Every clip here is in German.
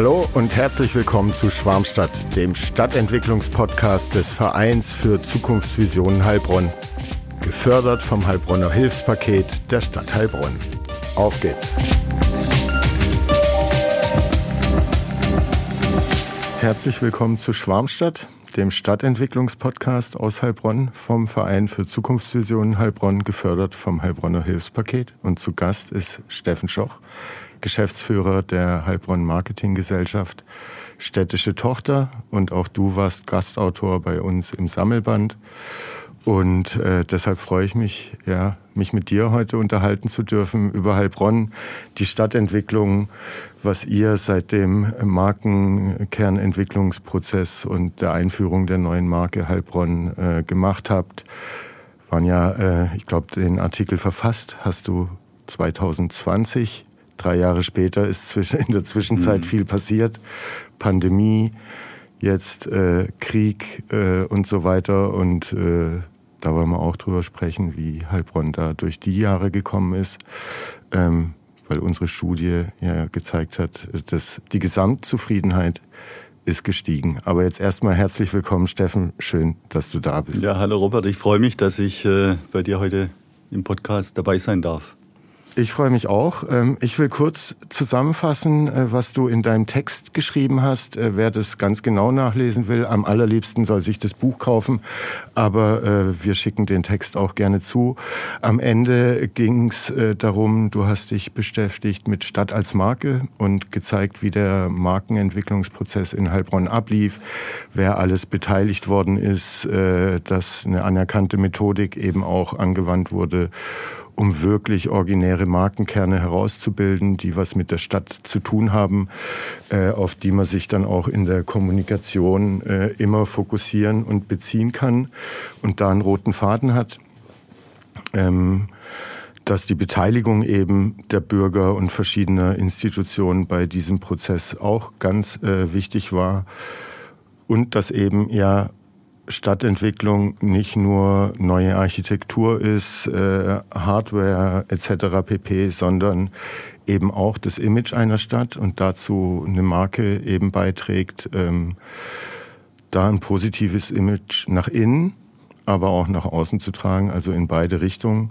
Hallo und herzlich willkommen zu Schwarmstadt, dem Stadtentwicklungspodcast des Vereins für Zukunftsvisionen Heilbronn. Gefördert vom Heilbronner Hilfspaket der Stadt Heilbronn. Auf geht's! Herzlich willkommen zu Schwarmstadt, dem Stadtentwicklungspodcast aus Heilbronn vom Verein für Zukunftsvisionen Heilbronn, gefördert vom Heilbronner Hilfspaket. Und zu Gast ist Steffen Schoch, Geschäftsführer der Heilbronn Marketing Gesellschaft, städtische Tochter. Und auch du warst Gastautor bei uns im Sammelband. Und äh, deshalb freue ich mich, ja, mich mit dir heute unterhalten zu dürfen über Heilbronn, die Stadtentwicklung, was ihr seit dem Markenkernentwicklungsprozess und der Einführung der neuen Marke Heilbronn äh, gemacht habt. Waren ja, äh, ich glaube, den Artikel verfasst hast du 2020. Drei Jahre später ist in der Zwischenzeit mhm. viel passiert. Pandemie, jetzt äh, Krieg äh, und so weiter. Und äh, da wollen wir auch drüber sprechen, wie Heilbronn da durch die Jahre gekommen ist. Ähm, weil unsere Studie ja gezeigt hat, dass die Gesamtzufriedenheit ist gestiegen. Aber jetzt erstmal herzlich willkommen, Steffen. Schön, dass du da bist. Ja, hallo Robert. Ich freue mich, dass ich äh, bei dir heute im Podcast dabei sein darf. Ich freue mich auch. Ähm, ich will kurz zusammenfassen, äh, was du in deinem Text geschrieben hast. Äh, wer das ganz genau nachlesen will, am allerliebsten soll sich das Buch kaufen, aber äh, wir schicken den Text auch gerne zu. Am Ende ging es darum, du hast dich beschäftigt mit Stadt als Marke und gezeigt, wie der Markenentwicklungsprozess in Heilbronn ablief, wer alles beteiligt worden ist, dass eine anerkannte Methodik eben auch angewandt wurde um wirklich originäre Markenkerne herauszubilden, die was mit der Stadt zu tun haben, äh, auf die man sich dann auch in der Kommunikation äh, immer fokussieren und beziehen kann und da einen roten Faden hat. Ähm, dass die Beteiligung eben der Bürger und verschiedener Institutionen bei diesem Prozess auch ganz äh, wichtig war und dass eben ja Stadtentwicklung nicht nur neue Architektur ist, äh, Hardware etc. pp, sondern eben auch das Image einer Stadt und dazu eine Marke eben beiträgt, ähm, da ein positives Image nach innen, aber auch nach außen zu tragen, also in beide Richtungen.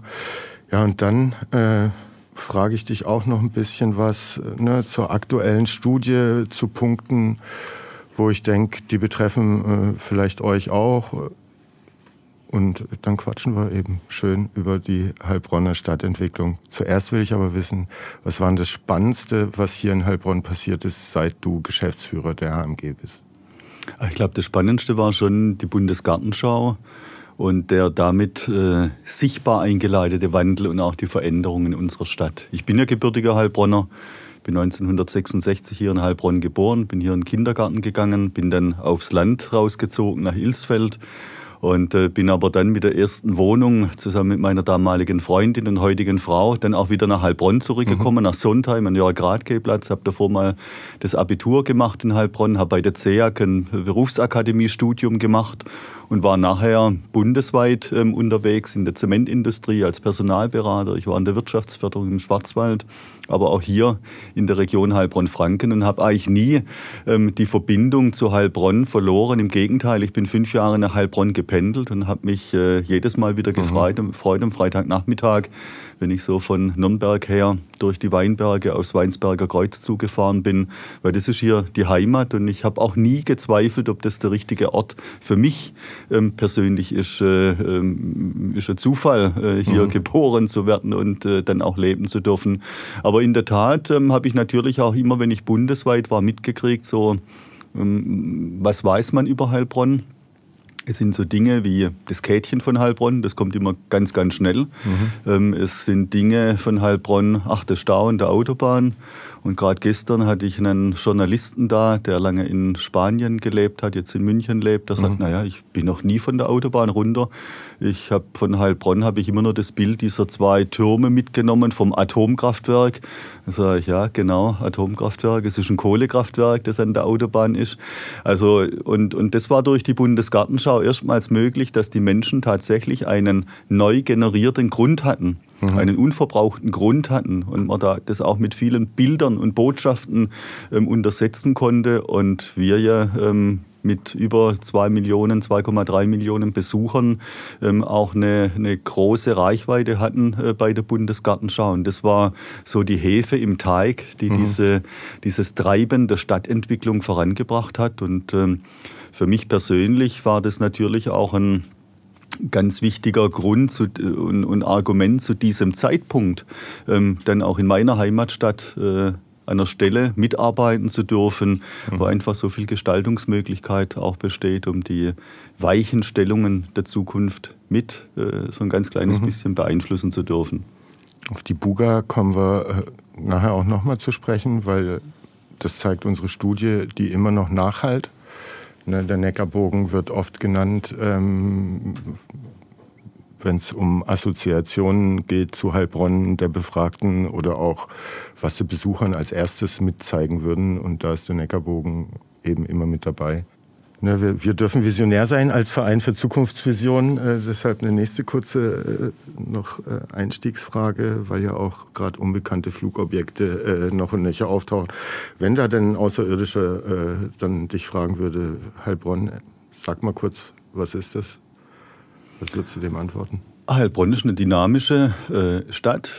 Ja, und dann äh, frage ich dich auch noch ein bisschen was ne, zur aktuellen Studie, zu Punkten, wo ich denke, die betreffen äh, vielleicht euch auch. Und dann quatschen wir eben schön über die Heilbronner Stadtentwicklung. Zuerst will ich aber wissen, was war das Spannendste, was hier in Heilbronn passiert ist, seit du Geschäftsführer der HMG bist? Ich glaube, das Spannendste war schon die Bundesgartenschau und der damit äh, sichtbar eingeleitete Wandel und auch die Veränderungen in unserer Stadt. Ich bin ja gebürtiger Heilbronner, bin 1966 hier in Heilbronn geboren, bin hier in den Kindergarten gegangen, bin dann aufs Land rausgezogen nach Ilsfeld und äh, bin aber dann mit der ersten Wohnung zusammen mit meiner damaligen Freundin und heutigen Frau dann auch wieder nach Heilbronn zurückgekommen, mhm. nach Sontheim an Jörg Radke-Platz. Habe davor mal das Abitur gemacht in Heilbronn, habe bei der CEAC ein Berufsakademie-Studium gemacht und war nachher bundesweit ähm, unterwegs in der Zementindustrie als Personalberater. Ich war in der Wirtschaftsförderung im Schwarzwald, aber auch hier in der Region Heilbronn-Franken und habe eigentlich nie ähm, die Verbindung zu Heilbronn verloren. Im Gegenteil, ich bin fünf Jahre nach Heilbronn gependelt und habe mich äh, jedes Mal wieder gefreut, mhm. gefreut am Freitagnachmittag wenn ich so von Nürnberg her durch die Weinberge aufs Weinsberger Kreuz zugefahren bin, weil das ist hier die Heimat und ich habe auch nie gezweifelt, ob das der richtige Ort für mich ähm, persönlich ist. Äh, ähm, ist ein Zufall, äh, hier mhm. geboren zu werden und äh, dann auch leben zu dürfen. Aber in der Tat ähm, habe ich natürlich auch immer, wenn ich bundesweit war, mitgekriegt, so ähm, was weiß man über Heilbronn es sind so Dinge wie das Kätchen von Heilbronn, das kommt immer ganz, ganz schnell. Mhm. es sind Dinge von Heilbronn, ach, der Stau in der Autobahn. Und gerade gestern hatte ich einen Journalisten da, der lange in Spanien gelebt hat, jetzt in München lebt. Der sagt, mhm. naja, ich bin noch nie von der Autobahn runter. Ich habe von Heilbronn habe ich immer nur das Bild dieser zwei Türme mitgenommen vom Atomkraftwerk. Da sage ich, ja, genau, Atomkraftwerk. Es ist ein Kohlekraftwerk, das an der Autobahn ist. Also, und, und das war durch die Bundesgartenschau erstmals möglich, dass die Menschen tatsächlich einen neu generierten Grund hatten, mhm. einen unverbrauchten Grund hatten und man da das auch mit vielen Bildern und Botschaften ähm, untersetzen konnte und wir ja ähm, mit über 2 Millionen, 2,3 Millionen Besuchern ähm, auch eine, eine, große Reichweite hatten äh, bei der Bundesgartenschau. Und das war so die Hefe im Teig, die mhm. diese, dieses Treiben der Stadtentwicklung vorangebracht hat. Und ähm, für mich persönlich war das natürlich auch ein ganz wichtiger Grund zu, und, und, Argument zu diesem Zeitpunkt, ähm, dann auch in meiner Heimatstadt äh, einer Stelle mitarbeiten zu dürfen, mhm. wo einfach so viel Gestaltungsmöglichkeit auch besteht, um die weichen Stellungen der Zukunft mit äh, so ein ganz kleines mhm. bisschen beeinflussen zu dürfen. Auf die Buga kommen wir äh, nachher auch nochmal zu sprechen, weil das zeigt unsere Studie, die immer noch nachhalt. Ne, der Neckarbogen wird oft genannt, ähm, wenn es um Assoziationen geht zu Heilbronn der Befragten oder auch was sie Besuchern als erstes mitzeigen würden. Und da ist der Neckarbogen eben immer mit dabei. Ne, wir, wir, dürfen visionär sein als Verein für Zukunftsvisionen. Äh, deshalb eine nächste kurze äh, noch äh, Einstiegsfrage, weil ja auch gerade unbekannte Flugobjekte äh, noch und nöcher auftauchen. Wenn da denn ein Außerirdischer äh, dann dich fragen würde, Heilbronn, sag mal kurz, was ist das? Was würdest du dem antworten? Heilbronn ist eine dynamische äh, Stadt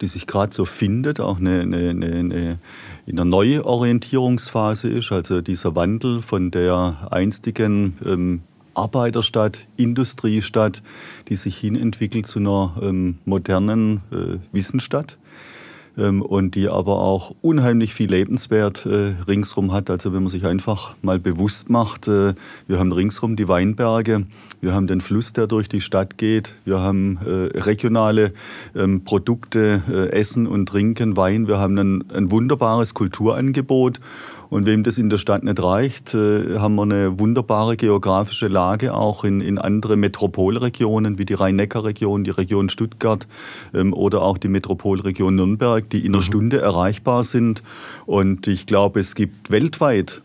die sich gerade so findet, auch eine, eine, eine, in einer Neuorientierungsphase ist. Also dieser Wandel von der einstigen ähm, Arbeiterstadt, Industriestadt, die sich hin entwickelt zu einer ähm, modernen äh, Wissensstadt und die aber auch unheimlich viel Lebenswert äh, ringsrum hat. Also wenn man sich einfach mal bewusst macht, äh, wir haben ringsrum die Weinberge, wir haben den Fluss, der durch die Stadt geht, wir haben äh, regionale ähm, Produkte, Essen und Trinken, Wein, wir haben ein, ein wunderbares Kulturangebot und wem das in der Stadt nicht reicht, äh, haben wir eine wunderbare geografische Lage auch in, in andere Metropolregionen wie die Rhein-Neckar-Region, die Region Stuttgart ähm, oder auch die Metropolregion Nürnberg, die in einer mhm. Stunde erreichbar sind. Und ich glaube, es gibt weltweit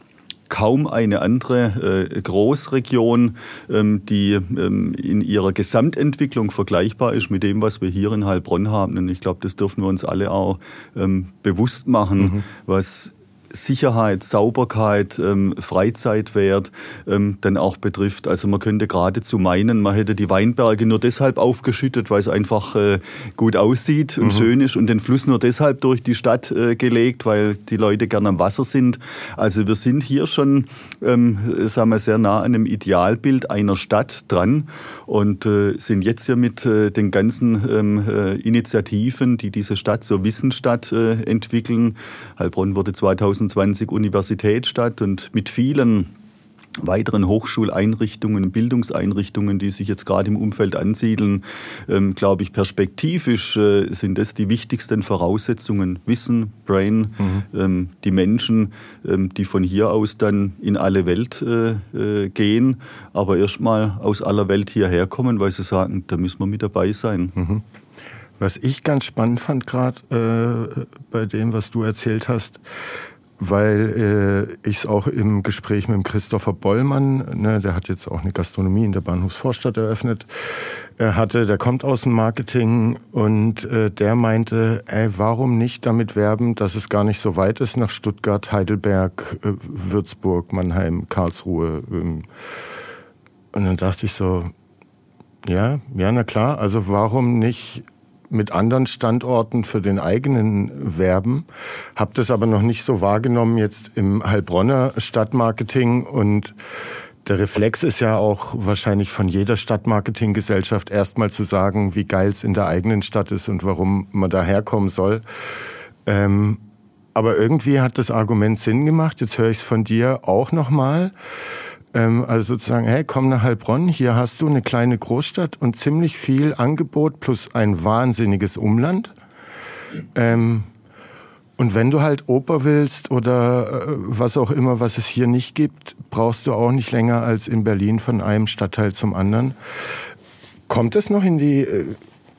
kaum eine andere äh, Großregion, ähm, die ähm, in ihrer Gesamtentwicklung vergleichbar ist mit dem, was wir hier in Heilbronn haben. Und ich glaube, das dürfen wir uns alle auch ähm, bewusst machen, mhm. was Sicherheit, Sauberkeit, ähm, Freizeitwert ähm, dann auch betrifft. Also man könnte geradezu meinen, man hätte die Weinberge nur deshalb aufgeschüttet, weil es einfach äh, gut aussieht und mhm. schön ist und den Fluss nur deshalb durch die Stadt äh, gelegt, weil die Leute gerne am Wasser sind. Also wir sind hier schon, ähm, sagen wir, sehr nah an einem Idealbild einer Stadt dran und äh, sind jetzt ja mit äh, den ganzen ähm, äh, Initiativen, die diese Stadt zur Wissensstadt äh, entwickeln. Heilbronn wurde 2000 26 Universitätsstadt und mit vielen weiteren Hochschuleinrichtungen, Bildungseinrichtungen, die sich jetzt gerade im Umfeld ansiedeln, ähm, glaube ich, perspektivisch äh, sind das die wichtigsten Voraussetzungen. Wissen, Brain, mhm. ähm, die Menschen, ähm, die von hier aus dann in alle Welt äh, äh, gehen, aber erstmal aus aller Welt hierher kommen, weil sie sagen, da müssen wir mit dabei sein. Mhm. Was ich ganz spannend fand gerade äh, bei dem, was du erzählt hast, weil äh, ich es auch im Gespräch mit dem Christopher Bollmann, ne, der hat jetzt auch eine Gastronomie in der Bahnhofsvorstadt eröffnet, äh, hatte, der kommt aus dem Marketing und äh, der meinte, ey, warum nicht damit werben, dass es gar nicht so weit ist nach Stuttgart, Heidelberg, äh, Würzburg, Mannheim, Karlsruhe. Ähm. Und dann dachte ich so, ja, ja, na klar, also warum nicht mit anderen Standorten für den eigenen werben, habe das aber noch nicht so wahrgenommen jetzt im Heilbronner Stadtmarketing und der Reflex ist ja auch wahrscheinlich von jeder Stadtmarketinggesellschaft erstmal zu sagen, wie geil es in der eigenen Stadt ist und warum man daherkommen soll. Ähm, aber irgendwie hat das Argument Sinn gemacht. Jetzt höre ich es von dir auch nochmal. mal also sozusagen, hey, komm nach Heilbronn, hier hast du eine kleine Großstadt und ziemlich viel Angebot plus ein wahnsinniges Umland. Ähm, und wenn du halt Oper willst oder äh, was auch immer, was es hier nicht gibt, brauchst du auch nicht länger als in Berlin von einem Stadtteil zum anderen. Kommt es noch in die äh,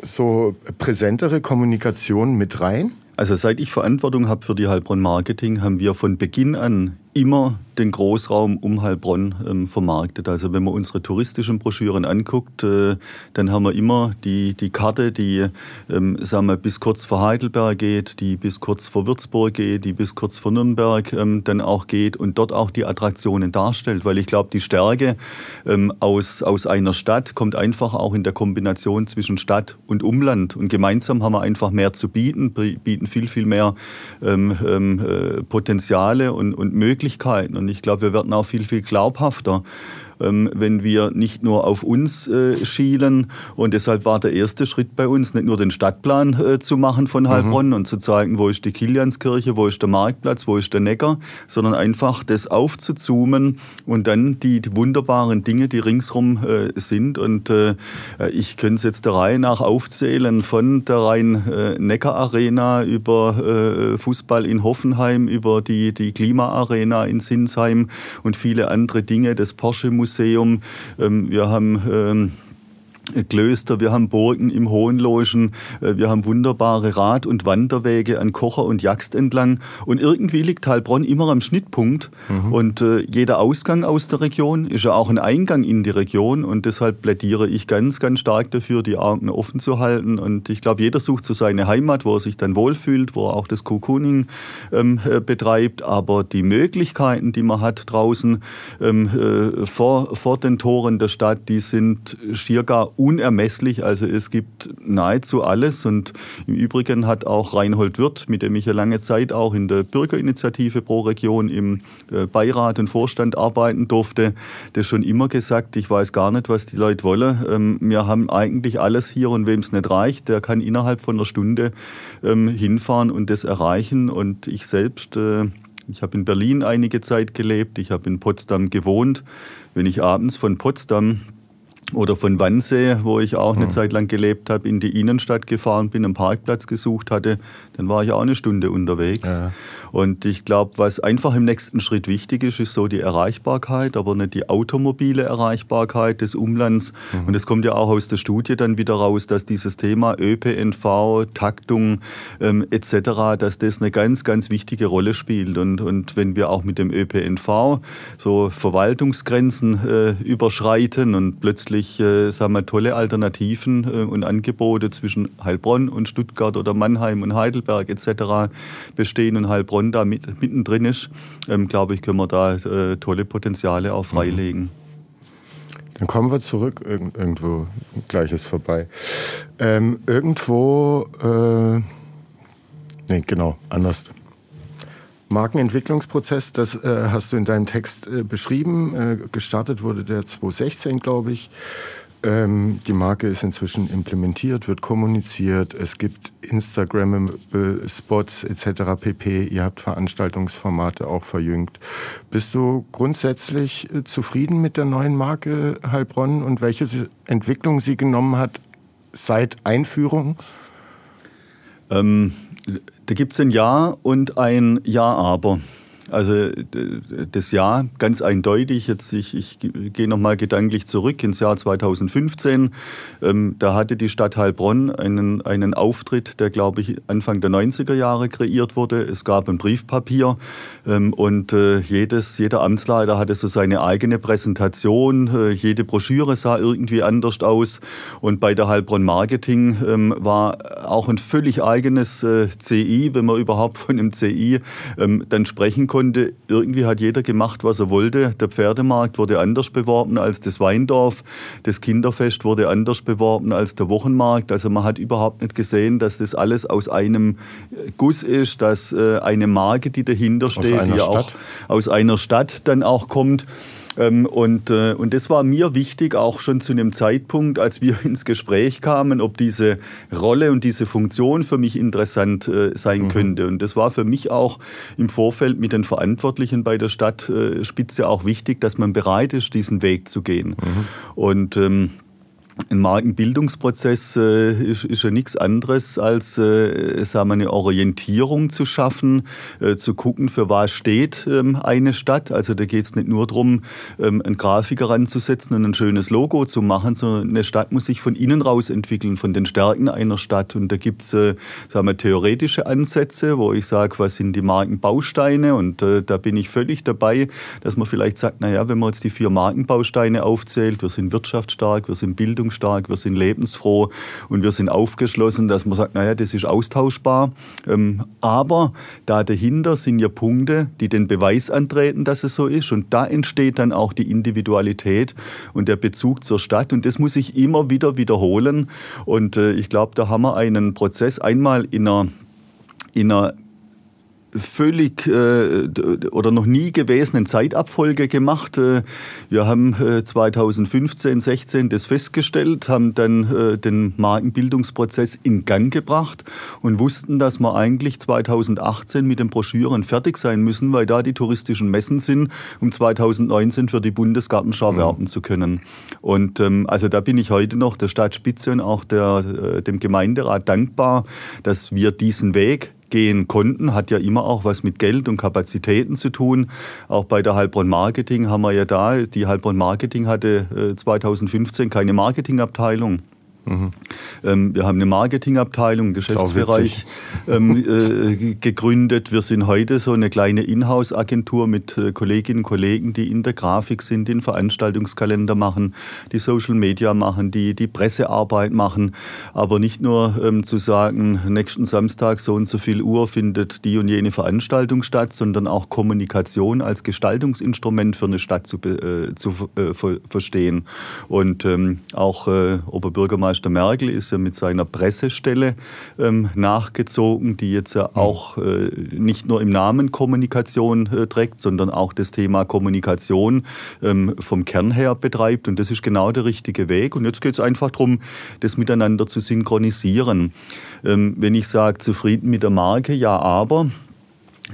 so präsentere Kommunikation mit rein? Also seit ich Verantwortung habe für die Heilbronn Marketing, haben wir von Beginn an immer den Großraum um Heilbronn ähm, vermarktet. Also wenn man unsere touristischen Broschüren anguckt, äh, dann haben wir immer die, die Karte, die ähm, sagen wir, bis kurz vor Heidelberg geht, die bis kurz vor Würzburg geht, die bis kurz vor Nürnberg ähm, dann auch geht und dort auch die Attraktionen darstellt. Weil ich glaube, die Stärke ähm, aus, aus einer Stadt kommt einfach auch in der Kombination zwischen Stadt und Umland. Und gemeinsam haben wir einfach mehr zu bieten, bieten viel, viel mehr ähm, ähm, äh, Potenziale und, und Möglichkeiten. Und ich glaube, wir werden auch viel, viel glaubhafter wenn wir nicht nur auf uns äh, schielen. Und deshalb war der erste Schritt bei uns, nicht nur den Stadtplan äh, zu machen von Heilbronn mhm. und zu zeigen, wo ist die Kilianskirche, wo ist der Marktplatz, wo ist der Neckar, sondern einfach das aufzuzoomen und dann die, die wunderbaren Dinge, die ringsrum äh, sind. Und ich könnte es jetzt der Reihe nach aufzählen, von der Rhein-Neckar-Arena über Fußball in Hoffenheim, über die, die Klima-Arena in Sinsheim und viele andere Dinge, das Porsche-Museum, Museum. Ähm, wir haben ähm, Klöster, wir haben Burgen im Hohenloischen, äh, wir haben wunderbare Rad- und Wanderwege an Kocher und Jaxt entlang. Und irgendwie liegt Heilbronn immer am Schnittpunkt. Mhm. Und äh, jeder Ausgang aus der Region ist ja auch ein Eingang in die Region. Und deshalb plädiere ich ganz, ganz stark dafür, die Augen offen zu halten. Und ich glaube, jeder sucht so seine Heimat, wo er sich dann wohlfühlt, wo er auch das Cocooning ähm, äh, betreibt. Aber die Möglichkeiten, die man hat draußen ähm, äh, vor, vor den Toren der Stadt, die sind schier gar unermesslich. Also es gibt nahezu alles. Und im Übrigen hat auch Reinhold Wirth, mit dem ich ja lange Zeit auch in der Bürgerinitiative pro Region im äh, Beirat und Vorstand arbeiten durfte, das schon immer gesagt, ich weiß gar nicht, was die Leute wollen. Ähm, wir haben eigentlich alles hier und wem es nicht reicht, der kann innerhalb von einer Stunde ähm, hinfahren und das erreichen. Und ich selbst äh, ich habe in Berlin einige Zeit gelebt, ich habe in Potsdam gewohnt. Wenn ich abends von Potsdam oder von Wannsee, wo ich auch eine mhm. Zeit lang gelebt habe, in die Innenstadt gefahren bin, einen Parkplatz gesucht hatte, dann war ich auch eine Stunde unterwegs. Ja. Und ich glaube, was einfach im nächsten Schritt wichtig ist, ist so die Erreichbarkeit, aber nicht die automobile Erreichbarkeit des Umlands. Mhm. Und es kommt ja auch aus der Studie dann wieder raus, dass dieses Thema ÖPNV, Taktung ähm, etc., dass das eine ganz, ganz wichtige Rolle spielt. Und, und wenn wir auch mit dem ÖPNV so Verwaltungsgrenzen äh, überschreiten und plötzlich äh, sagen wir, tolle Alternativen äh, und Angebote zwischen Heilbronn und Stuttgart oder Mannheim und Heidelberg etc. bestehen und Heilbronn Bonn da mit, mittendrin ist, ähm, glaube ich, können wir da äh, tolle Potenziale auch freilegen. Mhm. Dann kommen wir zurück, Irgend, irgendwo Gleiches vorbei. Ähm, irgendwo, äh, nee, genau, anders. Markenentwicklungsprozess, das äh, hast du in deinem Text äh, beschrieben. Äh, gestartet wurde der 2016, glaube ich. Ähm, die Marke ist inzwischen implementiert, wird kommuniziert. Es gibt Instagram-Spots etc. pp. Ihr habt Veranstaltungsformate auch verjüngt. Bist du grundsätzlich äh, zufrieden mit der neuen Marke Heilbronn und welche Entwicklung sie genommen hat seit Einführung? Ähm, da gibt es ein Ja und ein Ja-Aber. Also das Jahr ganz eindeutig. Jetzt ich, ich gehe noch mal gedanklich zurück ins Jahr 2015. Ähm, da hatte die Stadt Heilbronn einen, einen Auftritt, der glaube ich Anfang der 90er Jahre kreiert wurde. Es gab ein Briefpapier ähm, und äh, jedes, jeder Amtsleiter hatte so seine eigene Präsentation. Äh, jede Broschüre sah irgendwie anders aus und bei der Heilbronn Marketing ähm, war auch ein völlig eigenes äh, CI, wenn man überhaupt von einem CI ähm, dann sprechen konnte konnte, irgendwie hat jeder gemacht, was er wollte. Der Pferdemarkt wurde anders beworben als das Weindorf. Das Kinderfest wurde anders beworben als der Wochenmarkt. Also man hat überhaupt nicht gesehen, dass das alles aus einem Guss ist, dass äh, eine Marke, die dahinter steht, die auch aus einer Stadt dann auch kommt. Ähm, und, äh, und das war mir wichtig, auch schon zu einem Zeitpunkt, als wir ins Gespräch kamen, ob diese Rolle und diese Funktion für mich interessant äh, sein mhm. könnte. Und das war für mich auch im Vorfeld mit den Verantwortlichen bei der Stadtspitze auch wichtig, dass man bereit ist, diesen Weg zu gehen. Mhm. Und ähm, ein Markenbildungsprozess äh, ist, ist ja nichts anderes als äh, sagen wir, eine Orientierung zu schaffen, äh, zu gucken, für was steht ähm, eine Stadt. Also da geht es nicht nur darum, ähm, einen Grafiker ranzusetzen und ein schönes Logo zu machen, sondern eine Stadt muss sich von innen raus entwickeln, von den Stärken einer Stadt. Und da gibt es äh, theoretische Ansätze, wo ich sage, was sind die Markenbausteine? Und äh, da bin ich völlig dabei, dass man vielleicht sagt, naja, wenn man jetzt die vier Markenbausteine aufzählt, wir sind wirtschaftsstark, wir sind Bildung bindungsstark, wir sind lebensfroh und wir sind aufgeschlossen, dass man sagt, naja, das ist austauschbar. Ähm, aber da dahinter sind ja Punkte, die den Beweis antreten, dass es so ist. Und da entsteht dann auch die Individualität und der Bezug zur Stadt. Und das muss ich immer wieder wiederholen. Und äh, ich glaube, da haben wir einen Prozess einmal in einer in einer völlig äh, oder noch nie gewesenen Zeitabfolge gemacht. Äh, wir haben äh, 2015, 16 das festgestellt, haben dann äh, den Markenbildungsprozess in Gang gebracht und wussten, dass wir eigentlich 2018 mit den Broschüren fertig sein müssen, weil da die touristischen Messen sind, um 2019 für die Bundesgartenschau mhm. werben zu können. Und ähm, also da bin ich heute noch der Stadtspitze und auch der, äh, dem Gemeinderat dankbar, dass wir diesen Weg gehen konnten, hat ja immer auch was mit Geld und Kapazitäten zu tun. Auch bei der Heilbronn Marketing haben wir ja da, die Heilbronn Marketing hatte 2015 äh, keine Marketingabteilung. Mhm. Ähm, wir haben eine Marketingabteilung, einen Geschäftsbereich ähm, äh, gegründet. Wir sind heute so eine kleine Inhouse-Agentur mit äh, Kolleginnen und Kollegen, die in der Grafik sind, den Veranstaltungskalender machen, die Social Media machen, die die Pressearbeit machen. Aber nicht nur ähm, zu sagen, nächsten Samstag so und so viel Uhr findet die und jene Veranstaltung statt, sondern auch Kommunikation als Gestaltungsinstrument für eine Stadt zu, äh, zu äh, verstehen. Und ähm, auch Oberbürgermeister Bürgermeister Merkel ist ja mit seiner Pressestelle ähm, nachgezogen, die jetzt ja mhm. auch äh, nicht nur im Namen Kommunikation äh, trägt, sondern auch das Thema Kommunikation ähm, vom Kern her betreibt. Und das ist genau der richtige Weg. Und jetzt geht es einfach darum, das miteinander zu synchronisieren. Ähm, wenn ich sage, zufrieden mit der Marke, ja, aber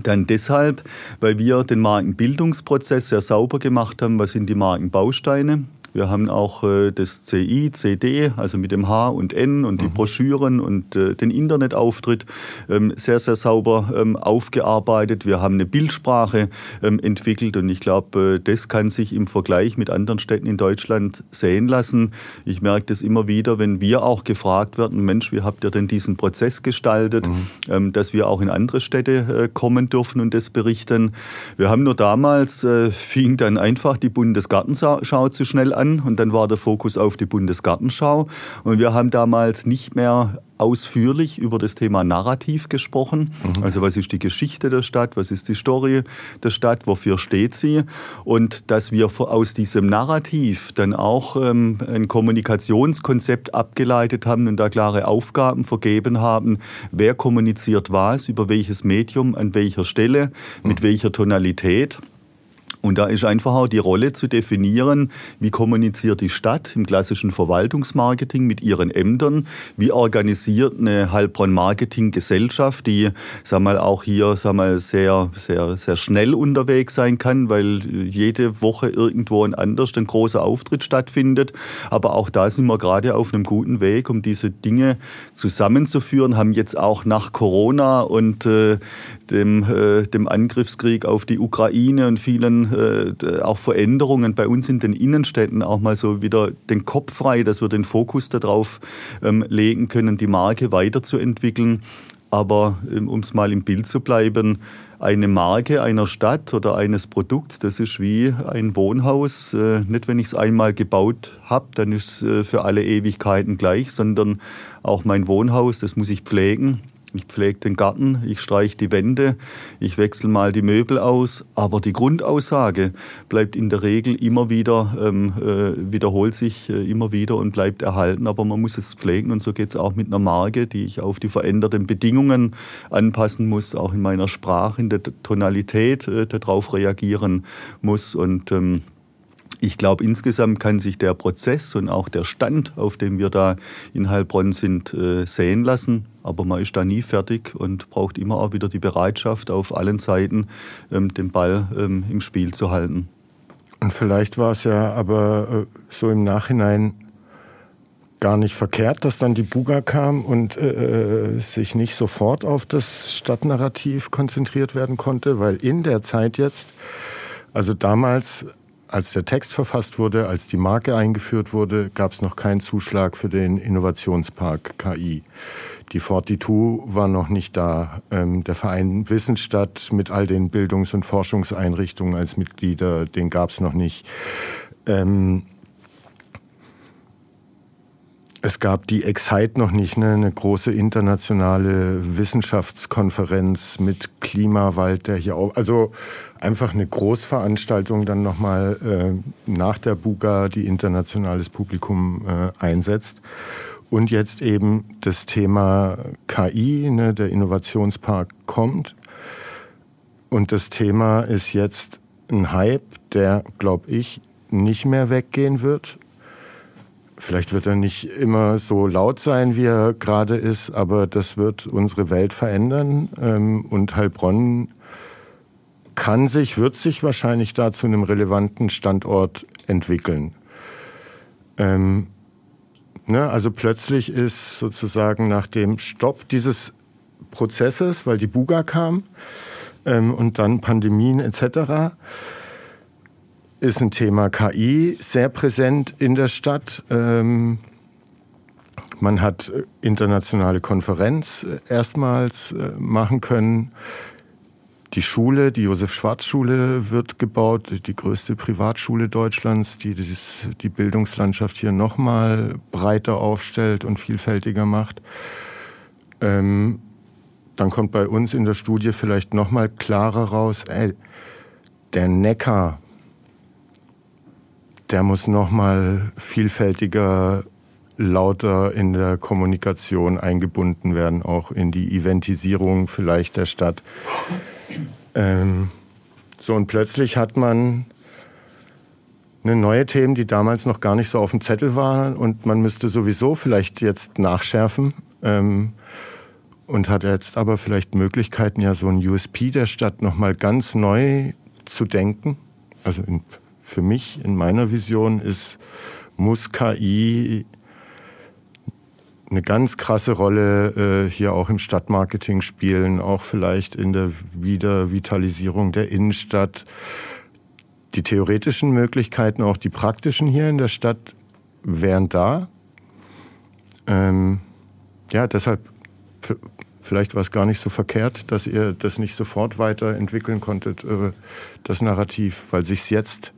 dann deshalb, weil wir den Markenbildungsprozess sehr sauber gemacht haben. Was sind die Markenbausteine? Wir haben auch äh, das CI, CD, also mit dem H und N und die mhm. Broschüren und äh, den Internetauftritt ähm, sehr, sehr sauber ähm, aufgearbeitet. Wir haben eine Bildsprache ähm, entwickelt und ich glaube, äh, das kann sich im Vergleich mit anderen Städten in Deutschland sehen lassen. Ich merke das immer wieder, wenn wir auch gefragt werden, Mensch, wie habt ihr denn diesen Prozess gestaltet, mhm. dass wir auch in andere Städte kommen dürfen und das berichten. Wir haben nur damals, fing dann einfach die Bundesgartenschau zu schnell an und dann war der Fokus auf die Bundesgartenschau. Und wir haben damals nicht mehr ausführlich über das Thema Narrativ gesprochen. Mhm. Also was ist die Geschichte der Stadt, was ist die Story der Stadt, wofür steht sie? Und dass wir aus diesem Narrativ dann auch ähm, ein Kommunikationskonzept abgeleitet haben und da klare Aufgaben vergeben haben, wer kommuniziert was, über welches Medium, an welcher Stelle, mit mhm. welcher Tonalität. Und da ist einfach auch die Rolle zu definieren, wie kommuniziert die Stadt im klassischen Verwaltungsmarketing mit ihren Ämtern, wie organisiert eine Heilbronn-Marketing-Gesellschaft, die sag mal, auch hier sag mal, sehr, sehr, sehr schnell unterwegs sein kann, weil jede Woche irgendwo ein anders ein großer Auftritt stattfindet. Aber auch da sind wir gerade auf einem guten Weg, um diese Dinge zusammenzuführen, haben jetzt auch nach Corona und äh, dem, äh, dem Angriffskrieg auf die Ukraine und vielen äh, auch Veränderungen bei uns in den Innenstädten auch mal so wieder den Kopf frei, dass wir den Fokus darauf ähm, legen können, die Marke weiterzuentwickeln. Aber ähm, um es mal im Bild zu bleiben, eine Marke einer Stadt oder eines Produkts, das ist wie ein Wohnhaus. Äh, nicht, wenn ich es einmal gebaut habe, dann ist es äh, für alle Ewigkeiten gleich, sondern auch mein Wohnhaus, das muss ich pflegen. Ich pflege den Garten, ich streiche die Wände, ich wechsle mal die Möbel aus, aber die Grundaussage bleibt in der Regel immer wieder, ähm, äh, wiederholt sich äh, immer wieder und bleibt erhalten, aber man muss es pflegen und so geht es auch mit einer Marke, die ich auf die veränderten Bedingungen anpassen muss, auch in meiner Sprache, in der Tonalität äh, darauf reagieren muss. Und ähm, ich glaube, insgesamt kann sich der Prozess und auch der Stand, auf dem wir da in Heilbronn sind, äh, sehen lassen. Aber man ist da nie fertig und braucht immer auch wieder die Bereitschaft, auf allen Seiten ähm, den Ball ähm, im Spiel zu halten. Und vielleicht war es ja aber äh, so im Nachhinein gar nicht verkehrt, dass dann die Buga kam und äh, sich nicht sofort auf das Stadtnarrativ konzentriert werden konnte, weil in der Zeit jetzt, also damals, als der Text verfasst wurde, als die Marke eingeführt wurde, gab es noch keinen Zuschlag für den Innovationspark KI. Die 42 war noch nicht da. Ähm, der Verein Wissensstadt mit all den Bildungs- und Forschungseinrichtungen als Mitglieder, den gab es noch nicht. Ähm, es gab die Excite noch nicht, ne? eine große internationale Wissenschaftskonferenz mit Klimawald, der hier auch, also einfach eine Großveranstaltung dann nochmal äh, nach der Buga, die internationales Publikum äh, einsetzt. Und jetzt eben das Thema KI, ne? der Innovationspark kommt. Und das Thema ist jetzt ein Hype, der, glaube ich, nicht mehr weggehen wird Vielleicht wird er nicht immer so laut sein, wie er gerade ist, aber das wird unsere Welt verändern. Ähm, und Heilbronn kann sich, wird sich wahrscheinlich da zu einem relevanten Standort entwickeln. Ähm, ne, also plötzlich ist sozusagen nach dem Stopp dieses Prozesses, weil die Buga kam ähm, und dann Pandemien etc., ist ein Thema KI sehr präsent in der Stadt. Ähm, man hat internationale Konferenz äh, erstmals äh, machen können. Die Schule, die Josef-Schwarz-Schule wird gebaut, die größte Privatschule Deutschlands, die die Bildungslandschaft hier nochmal breiter aufstellt und vielfältiger macht. Ähm, dann kommt bei uns in der Studie vielleicht nochmal klarer raus, ey, der Neckar der muss noch mal vielfältiger, lauter in der Kommunikation eingebunden werden, auch in die Eventisierung vielleicht der Stadt. Ähm, so und plötzlich hat man eine neue Themen, die damals noch gar nicht so auf dem Zettel waren und man müsste sowieso vielleicht jetzt nachschärfen. Ähm, und hat jetzt aber vielleicht Möglichkeiten, ja so ein USP der Stadt noch mal ganz neu zu denken. Also in für mich in meiner Vision ist, muss KI eine ganz krasse Rolle äh, hier auch im Stadtmarketing spielen, auch vielleicht in der Wiedervitalisierung der Innenstadt. Die theoretischen Möglichkeiten, auch die praktischen hier in der Stadt wären da. Ähm, ja, deshalb vielleicht war es gar nicht so verkehrt, dass ihr das nicht sofort weiterentwickeln konntet, äh, das Narrativ, weil sich jetzt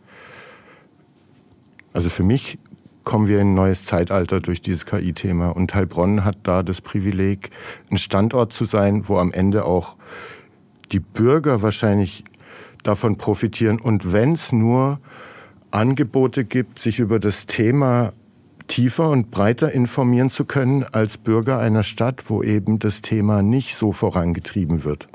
also für mich kommen wir in ein neues Zeitalter durch dieses KI-Thema. Und Heilbronn hat da das Privileg, ein Standort zu sein, wo am Ende auch die Bürger wahrscheinlich davon profitieren. Und wenn es nur Angebote gibt, sich über das Thema tiefer und breiter informieren zu können als Bürger einer Stadt, wo eben das Thema nicht so vorangetrieben wird.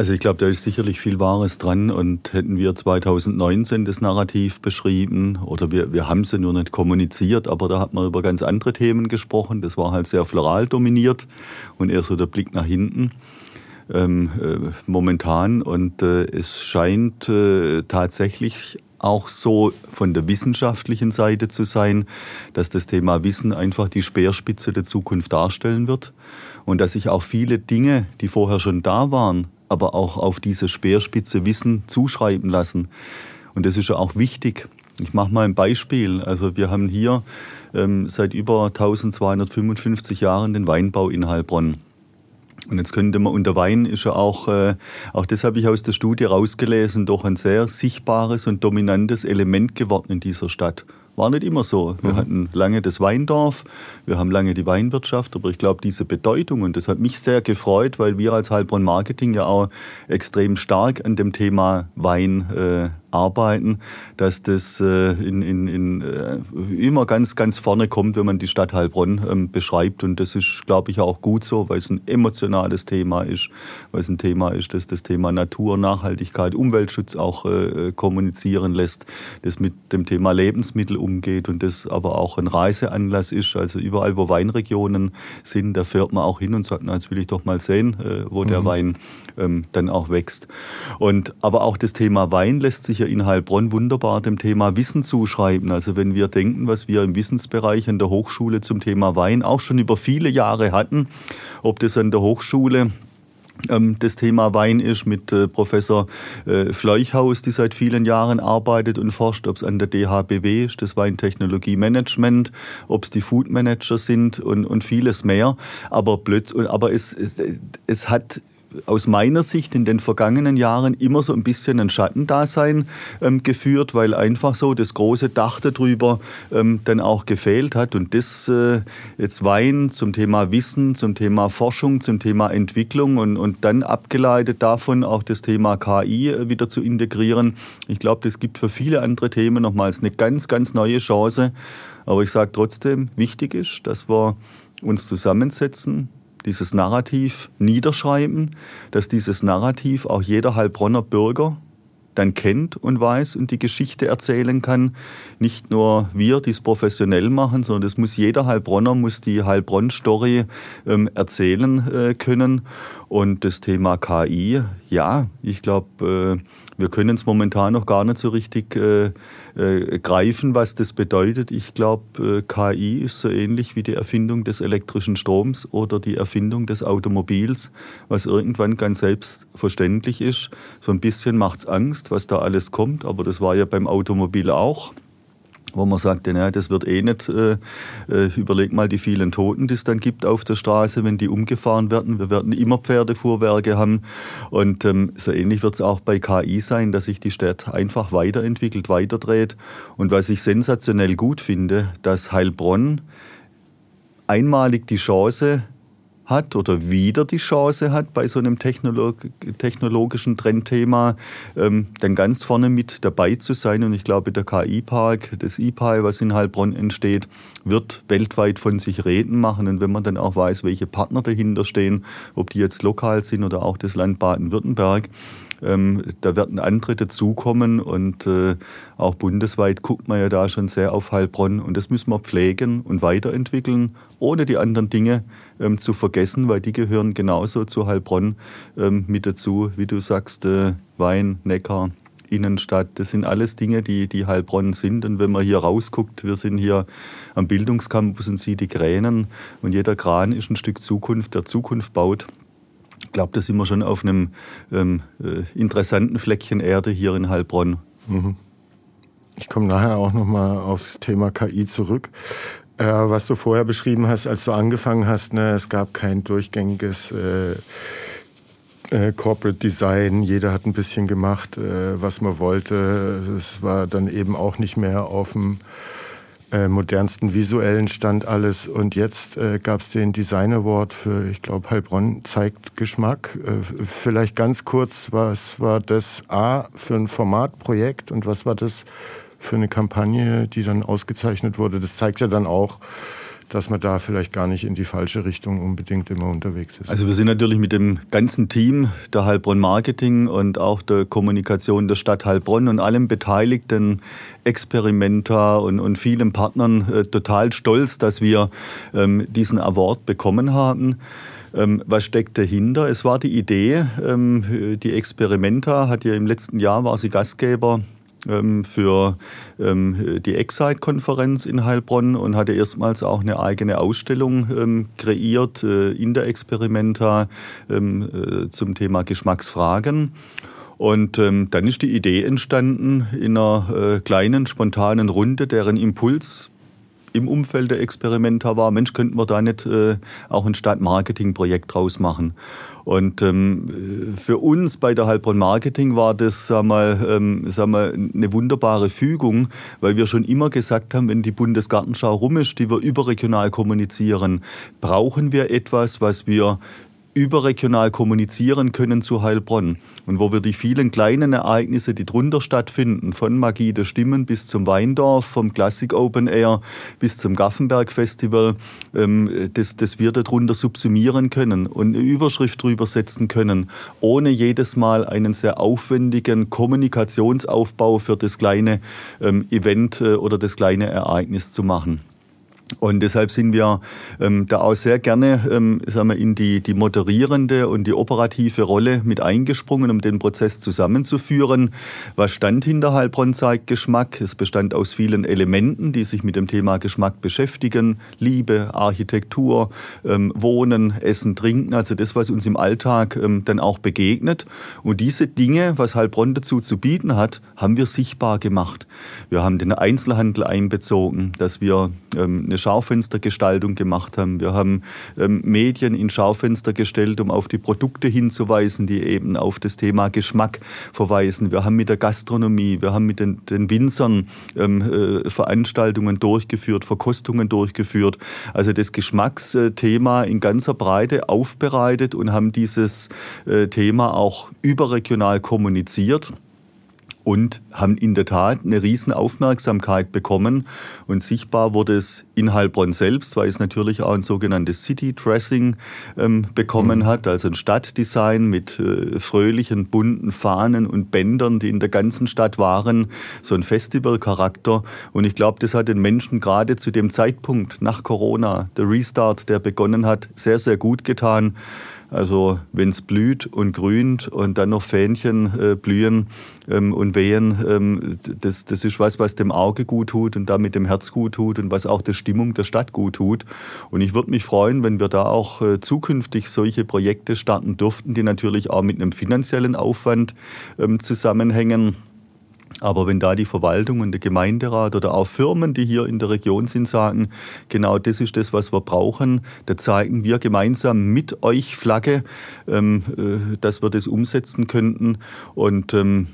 Also ich glaube, da ist sicherlich viel Wahres dran und hätten wir 2019 das Narrativ beschrieben oder wir, wir haben sie nur nicht kommuniziert, aber da hat man über ganz andere Themen gesprochen. Das war halt sehr floral dominiert und eher so der Blick nach hinten. Ähm, äh, momentan und äh, es scheint äh, tatsächlich auch so von der wissenschaftlichen Seite zu sein, dass das Thema Wissen einfach die Speerspitze der Zukunft darstellen wird und dass sich auch viele Dinge, die vorher schon da waren, aber auch auf diese Speerspitze Wissen zuschreiben lassen. Und das ist ja auch wichtig. Ich mache mal ein Beispiel. Also wir haben hier ähm, seit über 1255 Jahren den Weinbau in Heilbronn. Und jetzt könnte man unter Wein ist ja auch, äh, auch das habe ich aus der Studie rausgelesen, doch ein sehr sichtbares und dominantes Element geworden in dieser Stadt. War nicht immer so. Wir mhm. hatten lange das Weindorf, wir haben lange die Weinwirtschaft, aber ich glaube, diese Bedeutung, und das hat mich sehr gefreut, weil wir als Heilbronn Marketing ja auch extrem stark an dem Thema Wein äh, arbeiten, dass das äh, in, in, in, äh, immer ganz, ganz vorne kommt, wenn man die Stadt Heilbronn ähm, beschreibt. Und das ist, glaube ich, auch gut so, weil es ein emotionales Thema ist, weil es ein Thema ist, das das Thema Natur, Nachhaltigkeit, Umweltschutz auch äh, kommunizieren lässt, das mit dem Thema Lebensmittel umgeht und das aber auch ein Reiseanlass ist. Also überall, wo Weinregionen sind, da fährt man auch hin und sagt, na, jetzt will ich doch mal sehen, wo mhm. der Wein ähm, dann auch wächst. Und, aber auch das Thema Wein lässt sich ja in Heilbronn wunderbar dem Thema Wissen zuschreiben. Also wenn wir denken, was wir im Wissensbereich an der Hochschule zum Thema Wein auch schon über viele Jahre hatten, ob das an der Hochschule ähm, das Thema Wein ist mit äh, Professor äh, Fleuchhaus, die seit vielen Jahren arbeitet und forscht, ob es an der DHBW ist, das Weintechnologie Management, ob es die Food Manager sind und, und vieles mehr. Aber, blöd, aber es, es, es hat aus meiner Sicht in den vergangenen Jahren immer so ein bisschen ein Schattendasein ähm, geführt, weil einfach so das große Dach darüber ähm, dann auch gefehlt hat. Und das äh, jetzt Wein zum Thema Wissen, zum Thema Forschung, zum Thema Entwicklung und, und dann abgeleitet davon auch das Thema KI äh, wieder zu integrieren. Ich glaube, das gibt für viele andere Themen nochmals eine ganz, ganz neue Chance. Aber ich sage trotzdem, wichtig ist, dass wir uns zusammensetzen, dieses Narrativ niederschreiben, dass dieses Narrativ auch jeder Heilbronner Bürger dann kennt und weiß und die Geschichte erzählen kann. Nicht nur wir, die es professionell machen, sondern das muss jeder Heilbronner, muss die Heilbronn-Story ähm, erzählen äh, können. Und das Thema KI, ja, ich glaube, äh, wir können es momentan noch gar nicht so richtig äh, äh, greifen, was das bedeutet. Ich glaube, äh, KI ist so ähnlich wie die Erfindung des elektrischen Stroms oder die Erfindung des Automobils, was irgendwann ganz selbstverständlich ist. So ein bisschen macht es Angst, was da alles kommt, aber das war ja beim Automobil auch wo man sagte, naja, das wird eh nicht, äh, äh, überleg mal die vielen Toten, die es dann gibt auf der Straße, wenn die umgefahren werden. Wir werden immer Pferdefuhrwerke haben und ähm, so ähnlich wird es auch bei KI sein, dass sich die Stadt einfach weiterentwickelt, weiterdreht. Und was ich sensationell gut finde, dass Heilbronn einmalig die Chance hat oder wieder die Chance hat, bei so einem Technolog technologischen Trendthema ähm, dann ganz vorne mit dabei zu sein. Und ich glaube, der KI-Park, das E-Pi, was in Heilbronn entsteht, wird weltweit von sich reden machen. Und wenn man dann auch weiß, welche Partner dahinter stehen, ob die jetzt lokal sind oder auch das Land Baden-Württemberg, ähm, da werden andere dazukommen und äh, auch bundesweit guckt man ja da schon sehr auf Heilbronn und das müssen wir pflegen und weiterentwickeln, ohne die anderen Dinge ähm, zu vergessen, weil die gehören genauso zu Heilbronn ähm, mit dazu, wie du sagst, äh, Wein, Neckar, Innenstadt. Das sind alles Dinge, die, die Heilbronn sind. Und wenn man hier rausguckt, wir sind hier am Bildungscampus und sieht die Kränen und jeder Kran ist ein Stück Zukunft, der Zukunft baut. Ich glaube, da sind wir schon auf einem ähm, äh, interessanten Fleckchen Erde hier in Heilbronn. Mhm. Ich komme nachher auch nochmal aufs Thema KI zurück. Äh, was du vorher beschrieben hast, als du angefangen hast, ne, es gab kein durchgängiges äh, äh, Corporate Design. Jeder hat ein bisschen gemacht, äh, was man wollte. Es war dann eben auch nicht mehr auf dem äh, modernsten visuellen Stand alles. Und jetzt äh, gab es den Design Award für, ich glaube, Heilbronn zeigt Geschmack. Äh, vielleicht ganz kurz, was war das A für ein Formatprojekt und was war das für eine Kampagne, die dann ausgezeichnet wurde? Das zeigt ja dann auch, dass man da vielleicht gar nicht in die falsche Richtung unbedingt immer unterwegs ist. Also wir sind natürlich mit dem ganzen Team der Heilbronn Marketing und auch der Kommunikation der Stadt Heilbronn und allen beteiligten Experimenter und, und vielen Partnern äh, total stolz, dass wir ähm, diesen Award bekommen haben. Ähm, was steckt dahinter? Es war die Idee, ähm, die Experimenta hat ja im letzten Jahr war sie Gastgeber für ähm, die Excite-Konferenz in Heilbronn und hatte erstmals auch eine eigene Ausstellung ähm, kreiert äh, in der Experimenta äh, zum Thema Geschmacksfragen. Und ähm, dann ist die Idee entstanden in einer äh, kleinen, spontanen Runde, deren Impuls im Umfeld der Experimenta war, Mensch, könnten wir da nicht äh, auch ein Stadtmarketing-Projekt draus machen? Und ähm, für uns bei der Heilbronn Marketing war das sag mal, ähm, sag mal, eine wunderbare Fügung, weil wir schon immer gesagt haben, wenn die Bundesgartenschau rum ist, die wir überregional kommunizieren, brauchen wir etwas, was wir überregional kommunizieren können zu Heilbronn. Und wo wir die vielen kleinen Ereignisse, die drunter stattfinden, von Magie der Stimmen bis zum Weindorf, vom Classic Open Air bis zum Gaffenberg Festival, ähm, dass, dass wir darunter subsumieren können und eine Überschrift drüber setzen können, ohne jedes Mal einen sehr aufwendigen Kommunikationsaufbau für das kleine ähm, Event äh, oder das kleine Ereignis zu machen. Und deshalb sind wir ähm, da auch sehr gerne ähm, sagen wir, in die, die moderierende und die operative Rolle mit eingesprungen, um den Prozess zusammenzuführen. Was stand hinter Heilbronn zeigt Geschmack? Es bestand aus vielen Elementen, die sich mit dem Thema Geschmack beschäftigen. Liebe, Architektur, ähm, Wohnen, Essen, Trinken, also das, was uns im Alltag ähm, dann auch begegnet. Und diese Dinge, was Heilbronn dazu zu bieten hat, haben wir sichtbar gemacht. Wir haben den Einzelhandel einbezogen, dass wir ähm, eine Schaufenstergestaltung gemacht haben. Wir haben ähm, Medien in Schaufenster gestellt, um auf die Produkte hinzuweisen, die eben auf das Thema Geschmack verweisen. Wir haben mit der Gastronomie, wir haben mit den, den Winzern ähm, äh, Veranstaltungen durchgeführt, Verkostungen durchgeführt. Also das Geschmacksthema in ganzer Breite aufbereitet und haben dieses äh, Thema auch überregional kommuniziert und haben in der Tat eine riesen Aufmerksamkeit bekommen. Und sichtbar wurde es in Heilbronn selbst, weil es natürlich auch ein sogenanntes City Dressing ähm, bekommen mhm. hat, also ein Stadtdesign mit äh, fröhlichen, bunten Fahnen und Bändern, die in der ganzen Stadt waren, so ein Festivalcharakter. Und ich glaube, das hat den Menschen gerade zu dem Zeitpunkt nach Corona, der Restart, der begonnen hat, sehr, sehr gut getan. Also wenn es blüht und grünt und dann noch Fähnchen äh, blühen ähm, und wehen, ähm, das, das ist was, was dem Auge gut tut und damit dem Herz gut tut und was auch der Stimmung der Stadt gut tut. Und ich würde mich freuen, wenn wir da auch äh, zukünftig solche Projekte starten dürften, die natürlich auch mit einem finanziellen Aufwand ähm, zusammenhängen. Aber wenn da die Verwaltung und der Gemeinderat oder auch Firmen, die hier in der Region sind, sagen, genau das ist das, was wir brauchen, da zeigen wir gemeinsam mit euch Flagge, ähm, äh, dass wir das umsetzen könnten. Und ähm,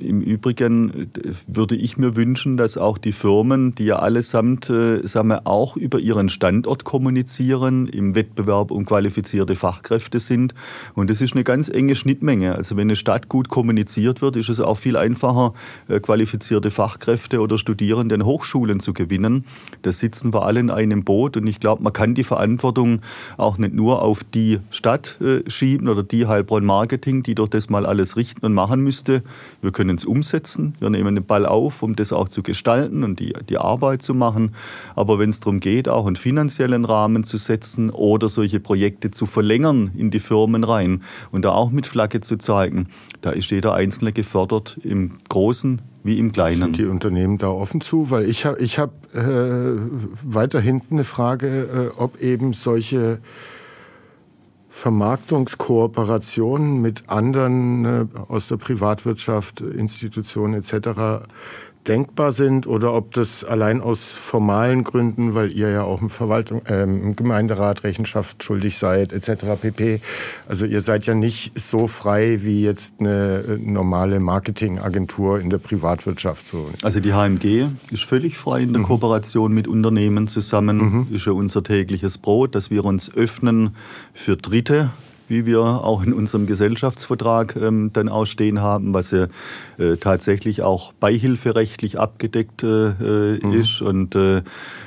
im Übrigen äh, würde ich mir wünschen, dass auch die Firmen, die ja allesamt äh, sagen wir, auch über ihren Standort kommunizieren, im Wettbewerb um qualifizierte Fachkräfte sind. Und das ist eine ganz enge Schnittmenge. Also wenn eine Stadt gut kommuniziert wird, ist es auch viel einfacher, einfacher, äh, qualifizierte Fachkräfte oder Studierende in Hochschulen zu gewinnen. Da sitzen wir alle in einem Boot und ich glaube, man kann die Verantwortung auch nicht nur auf die Stadt äh, schieben oder die Heilbronn Marketing, die doch das mal alles richten und machen müsste. Wir können es umsetzen. Wir nehmen den Ball auf, um das auch zu gestalten und die, die Arbeit zu machen. Aber wenn es darum geht, auch einen finanziellen Rahmen zu setzen oder solche Projekte zu verlängern in die Firmen rein und da auch mit Flagge zu zeigen, da ist jeder Einzelne gefördert im Großen wie im Kleinen. Sind die Unternehmen da offen zu? Weil ich habe ich hab, äh, weiter hinten eine Frage, äh, ob eben solche Vermarktungskooperationen mit anderen äh, aus der Privatwirtschaft, Institutionen etc denkbar sind oder ob das allein aus formalen Gründen, weil ihr ja auch im Verwaltung, äh, im Gemeinderat Rechenschaft schuldig seid etc. pp. Also ihr seid ja nicht so frei wie jetzt eine äh, normale Marketingagentur in der Privatwirtschaft. So. Also die HMG ist völlig frei in der mhm. Kooperation mit Unternehmen zusammen. Mhm. Ist ja unser tägliches Brot, dass wir uns öffnen für Dritte wie wir auch in unserem Gesellschaftsvertrag ähm, dann ausstehen haben, was ja äh, tatsächlich auch beihilferechtlich abgedeckt äh, äh mhm. ist. Und äh,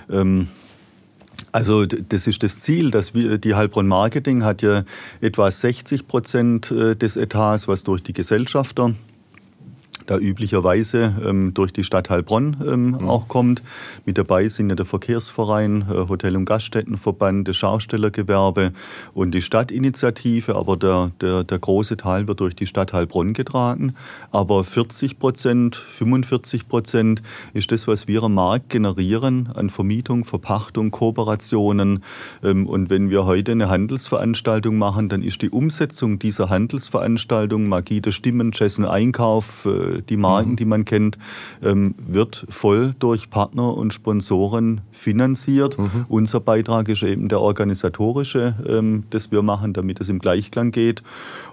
ähm, also das ist das Ziel, dass wir, die Heilbronn Marketing hat ja etwa 60 Prozent äh, des Etats, was durch die Gesellschafter da üblicherweise ähm, durch die Stadt Heilbronn ähm, mhm. auch kommt. Mit dabei sind ja der Verkehrsverein, äh, Hotel- und Gaststättenverband, das Schaustellergewerbe und die Stadtinitiative, aber der, der, der große Teil wird durch die Stadt Heilbronn getragen. Aber 40 Prozent, 45 Prozent ist das, was wir am Markt generieren an Vermietung, Verpachtung, Kooperationen. Ähm, und wenn wir heute eine Handelsveranstaltung machen, dann ist die Umsetzung dieser Handelsveranstaltung, Magie der Stimmen, und Einkauf, äh, die Marken, mhm. die man kennt, ähm, wird voll durch Partner und Sponsoren finanziert. Mhm. Unser Beitrag ist eben der organisatorische, ähm, das wir machen, damit es im Gleichklang geht.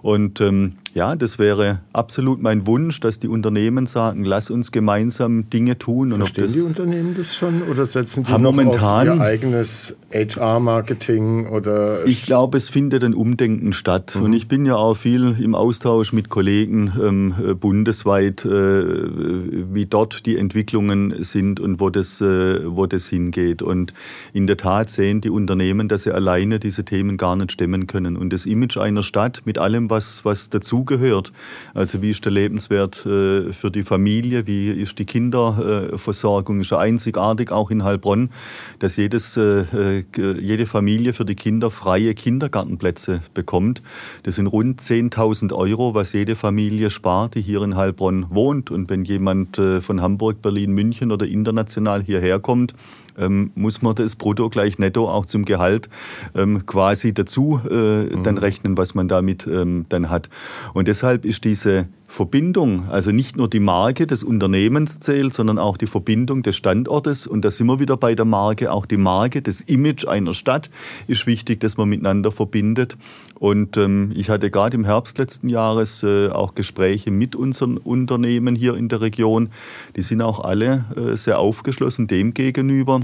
Und ähm, ja, das wäre absolut mein Wunsch, dass die Unternehmen sagen, lass uns gemeinsam Dinge tun. Verstehen und die Unternehmen das schon oder setzen die noch momentan, auf ihr eigenes HR-Marketing oder? Ich glaube, es findet ein Umdenken statt. Mhm. Und ich bin ja auch viel im Austausch mit Kollegen ähm, äh, bundesweit, äh, wie dort die Entwicklungen sind und wo das, äh, wo das hingeht. Und in der Tat sehen die Unternehmen, dass sie alleine diese Themen gar nicht stemmen können. Und das Image einer Stadt mit allem, was, was dazu dazugehört. Also wie ist der Lebenswert äh, für die Familie, wie ist die Kinderversorgung, ist ja einzigartig auch in Heilbronn, dass jedes, äh, äh, jede Familie für die Kinder freie Kindergartenplätze bekommt. Das sind rund 10.000 Euro, was jede Familie spart, die hier in Heilbronn wohnt. Und wenn jemand von Hamburg, Berlin, München oder international hierher kommt, ähm, muss man das Brutto gleich netto auch zum Gehalt ähm, quasi dazu äh, mhm. dann rechnen, was man damit ähm, dann hat. Und deshalb ist diese Verbindung, also nicht nur die Marke des Unternehmens zählt, sondern auch die Verbindung des Standortes. Und da sind wir wieder bei der Marke. Auch die Marke, das Image einer Stadt ist wichtig, dass man miteinander verbindet. Und ähm, ich hatte gerade im Herbst letzten Jahres äh, auch Gespräche mit unseren Unternehmen hier in der Region. Die sind auch alle äh, sehr aufgeschlossen dem gegenüber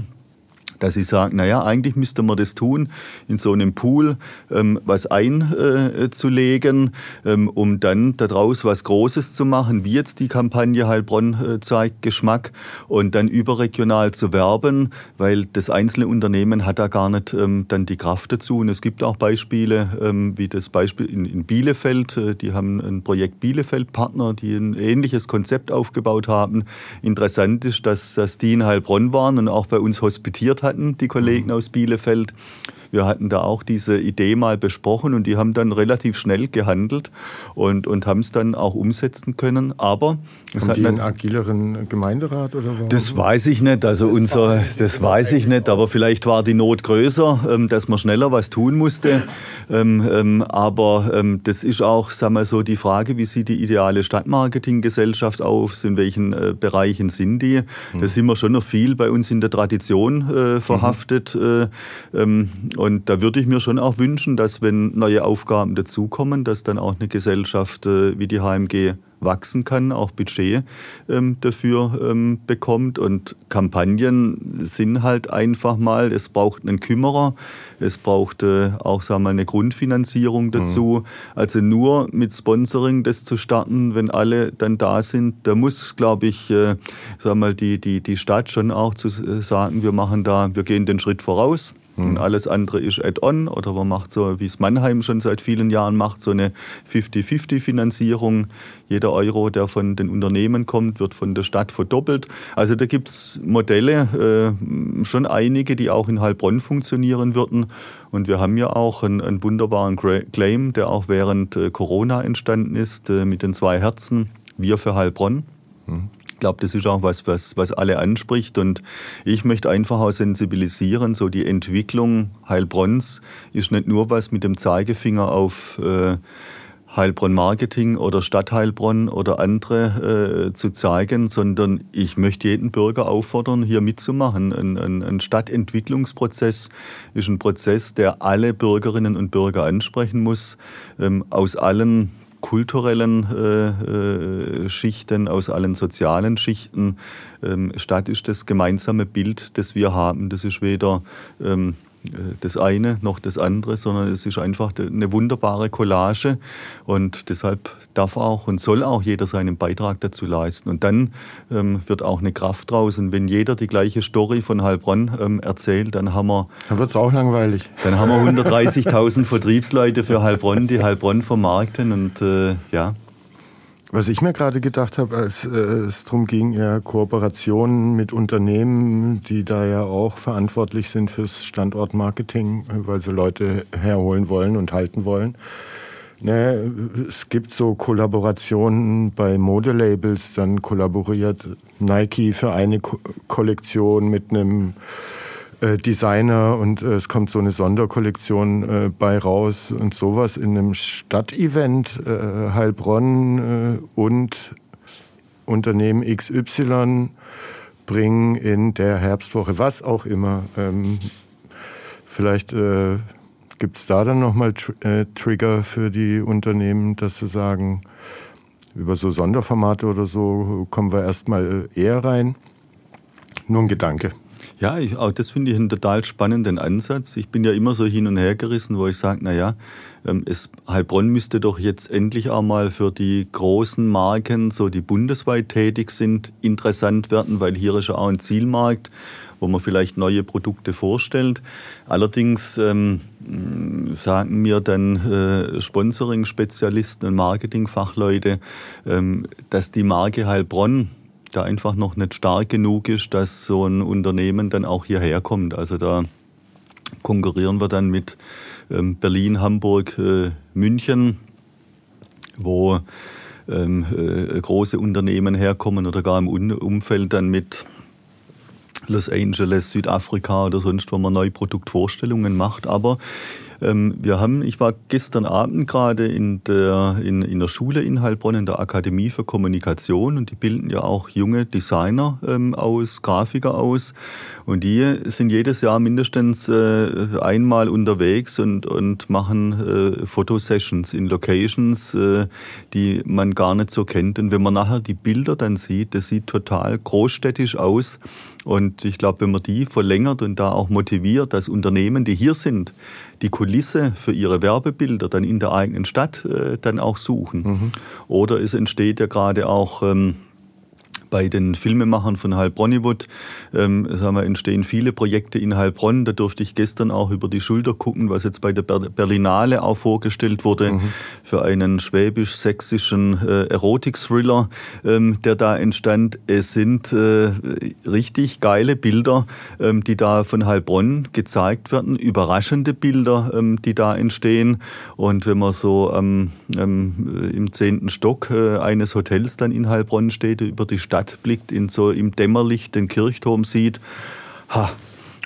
dass sie sagen, naja, eigentlich müsste man das tun, in so einem Pool ähm, was einzulegen, äh, ähm, um dann daraus was Großes zu machen, wie jetzt die Kampagne Heilbronn äh, zeigt Geschmack und dann überregional zu werben, weil das einzelne Unternehmen hat da gar nicht ähm, dann die Kraft dazu. Und es gibt auch Beispiele, ähm, wie das Beispiel in, in Bielefeld, äh, die haben ein Projekt Bielefeld-Partner, die ein ähnliches Konzept aufgebaut haben. Interessant ist, dass, dass die in Heilbronn waren und auch bei uns hospitiert haben hatten, die Kollegen mhm. aus Bielefeld. Wir hatten da auch diese Idee mal besprochen und die haben dann relativ schnell gehandelt und, und haben es dann auch umsetzen können. Aber es haben hat die einen agileren Gemeinderat oder warum? Das weiß ich nicht. Also unser, das weiß ich nicht. Aber vielleicht war die Not größer, ähm, dass man schneller was tun musste. Ähm, ähm, aber das ist auch, sagen wir so, die Frage, wie sieht die ideale Stadtmarketinggesellschaft aus? In welchen äh, Bereichen sind die? Da sind wir schon noch viel bei uns in der Tradition verhaftet. Mhm. Und da würde ich mir schon auch wünschen, dass wenn neue Aufgaben dazukommen, dass dann auch eine Gesellschaft äh, wie die HMG wachsen kann, auch Budget ähm, dafür ähm, bekommt. Und Kampagnen sind halt einfach mal, es braucht einen Kümmerer, es braucht äh, auch sagen wir, eine Grundfinanzierung mhm. dazu. Mhm. Also nur mit Sponsoring das zu starten, wenn alle dann da sind, da muss, glaube ich, äh, sagen wir, die, die, die Stadt schon auch zu äh, sagen, wir machen da, wir gehen den Schritt voraus. Und alles andere ist Add-on oder man macht so, wie es Mannheim schon seit vielen Jahren macht, so eine 50-50-Finanzierung. Jeder Euro, der von den Unternehmen kommt, wird von der Stadt verdoppelt. Also da gibt es Modelle, äh, schon einige, die auch in Heilbronn funktionieren würden. Und wir haben ja auch einen, einen wunderbaren Claim, der auch während äh, Corona entstanden ist, äh, mit den zwei Herzen. Wir für Heilbronn. Mhm. Ich glaube, das ist auch was, was, was alle anspricht. Und ich möchte einfach auch sensibilisieren, so die Entwicklung Heilbronns ist nicht nur was mit dem Zeigefinger auf äh, Heilbronn Marketing oder Stadt Heilbronn oder andere äh, zu zeigen, sondern ich möchte jeden Bürger auffordern, hier mitzumachen. Ein, ein, ein, Stadtentwicklungsprozess ist ein Prozess, der alle Bürgerinnen und Bürger ansprechen muss, ähm, aus allen kulturellen äh, äh, Schichten, aus allen sozialen Schichten. Ähm, Stadt ist das gemeinsame Bild, das wir haben. Das ist weder ähm, äh, das eine noch das andere, sondern es ist einfach eine wunderbare Collage und deshalb darf auch und soll auch jeder seinen Beitrag dazu leisten. Und dann ähm, wird auch eine Kraft draus. Und wenn jeder die gleiche Story von Heilbronn ähm, erzählt, dann haben wir. Dann wird es auch langweilig. Dann haben wir 130.000 Vertriebsleute für Heilbronn, die Heilbronn vermarkten und äh, ja. Was ich mir gerade gedacht habe, als äh, es darum ging, ja, Kooperationen mit Unternehmen, die da ja auch verantwortlich sind fürs Standortmarketing, weil sie Leute herholen wollen und halten wollen. Ne, es gibt so Kollaborationen bei Modelabels, dann kollaboriert Nike für eine Ko Kollektion mit einem Designer und äh, es kommt so eine Sonderkollektion äh, bei raus und sowas in einem Stadtevent äh, Heilbronn äh, und Unternehmen XY bringen in der Herbstwoche, was auch immer. Ähm, vielleicht äh, gibt es da dann nochmal Tr äh, Trigger für die Unternehmen, dass sie sagen, über so Sonderformate oder so kommen wir erstmal eher rein. Nur ein Gedanke. Ja, ich, auch das finde ich einen total spannenden Ansatz. Ich bin ja immer so hin und her gerissen, wo ich sage, naja, ähm, es, Heilbronn müsste doch jetzt endlich auch mal für die großen Marken, so die bundesweit tätig sind, interessant werden, weil hier ist ja auch ein Zielmarkt, wo man vielleicht neue Produkte vorstellt. Allerdings ähm, sagen mir dann äh, Sponsoring-Spezialisten und Marketing-Fachleute, ähm, dass die Marke Heilbronn da einfach noch nicht stark genug ist, dass so ein Unternehmen dann auch hierher kommt. Also da konkurrieren wir dann mit ähm, Berlin, Hamburg, äh, München, wo ähm, äh, große Unternehmen herkommen oder gar im Umfeld dann mit Los Angeles, Südafrika oder sonst, wo man neue Produktvorstellungen macht. Aber ähm, wir haben, ich war gestern Abend gerade in der, in, in der Schule in Heilbronn, in der Akademie für Kommunikation und die bilden ja auch junge Designer ähm, aus, Grafiker aus und die sind jedes Jahr mindestens äh, einmal unterwegs und, und machen äh, Fotosessions in Locations, äh, die man gar nicht so kennt. Und wenn man nachher die Bilder dann sieht, das sieht total großstädtisch aus. Und ich glaube, wenn man die verlängert und da auch motiviert, dass Unternehmen, die hier sind, die Kulisse für ihre Werbebilder dann in der eigenen Stadt äh, dann auch suchen. Mhm. Oder es entsteht ja gerade auch ähm, bei den Filmemachern von Heilbronnywood ähm, sagen wir, entstehen viele Projekte in Heilbronn. Da durfte ich gestern auch über die Schulter gucken, was jetzt bei der Berlinale auch vorgestellt wurde mhm. für einen schwäbisch-sächsischen äh, Erotik-Thriller, ähm, der da entstand. Es sind äh, richtig geile Bilder, ähm, die da von Heilbronn gezeigt werden, überraschende Bilder, ähm, die da entstehen. Und wenn man so ähm, im zehnten Stock äh, eines Hotels dann in Heilbronn steht, über die Stadt Stadt blickt, in so im Dämmerlicht den Kirchturm sieht, ha,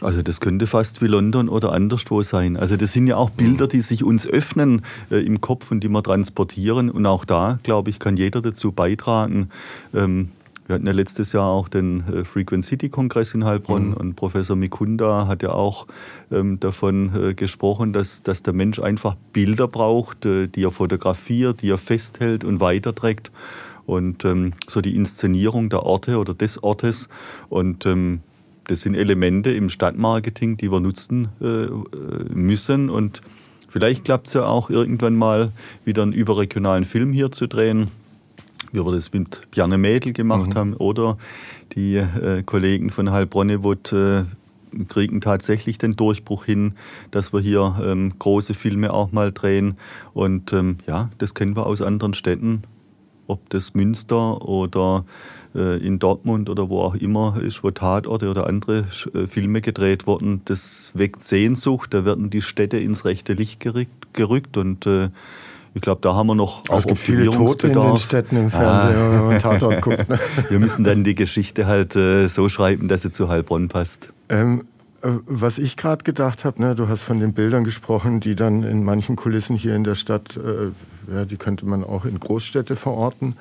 also das könnte fast wie London oder anderswo sein. Also das sind ja auch Bilder, die sich uns öffnen äh, im Kopf und die wir transportieren. Und auch da, glaube ich, kann jeder dazu beitragen. Ähm, wir hatten ja letztes Jahr auch den äh, Frequent City Kongress in Heilbronn mhm. und Professor Mikunda hat ja auch ähm, davon äh, gesprochen, dass, dass der Mensch einfach Bilder braucht, äh, die er fotografiert, die er festhält und weiterträgt und ähm, so die Inszenierung der Orte oder des Ortes. Und ähm, das sind Elemente im Stadtmarketing, die wir nutzen äh, müssen. Und vielleicht klappt es ja auch irgendwann mal wieder einen überregionalen Film hier zu drehen, wie wir das mit Bjarne Mädel gemacht mhm. haben. Oder die äh, Kollegen von Heilbronnewood äh, kriegen tatsächlich den Durchbruch hin, dass wir hier ähm, große Filme auch mal drehen. Und ähm, ja, das kennen wir aus anderen Städten ob das Münster oder äh, in Dortmund oder wo auch immer ist, wo Tatorte oder andere äh, Filme gedreht wurden, das weckt Sehnsucht. Da werden die Städte ins rechte Licht gerückt, gerückt und äh, ich glaube, da haben wir noch auch Es gibt viele Tote in den Städten im Fernsehen, ah. wenn man Tatort guckt. Ne? wir müssen dann die Geschichte halt so schreiben, dass sie zu Heilbronn passt. Ähm, äh, was ich gerade gedacht habe, ne, du hast von den Bildern gesprochen, die dann in manchen Kulissen hier in der Stadt äh, ja, die könnte man auch in Großstädte verorten.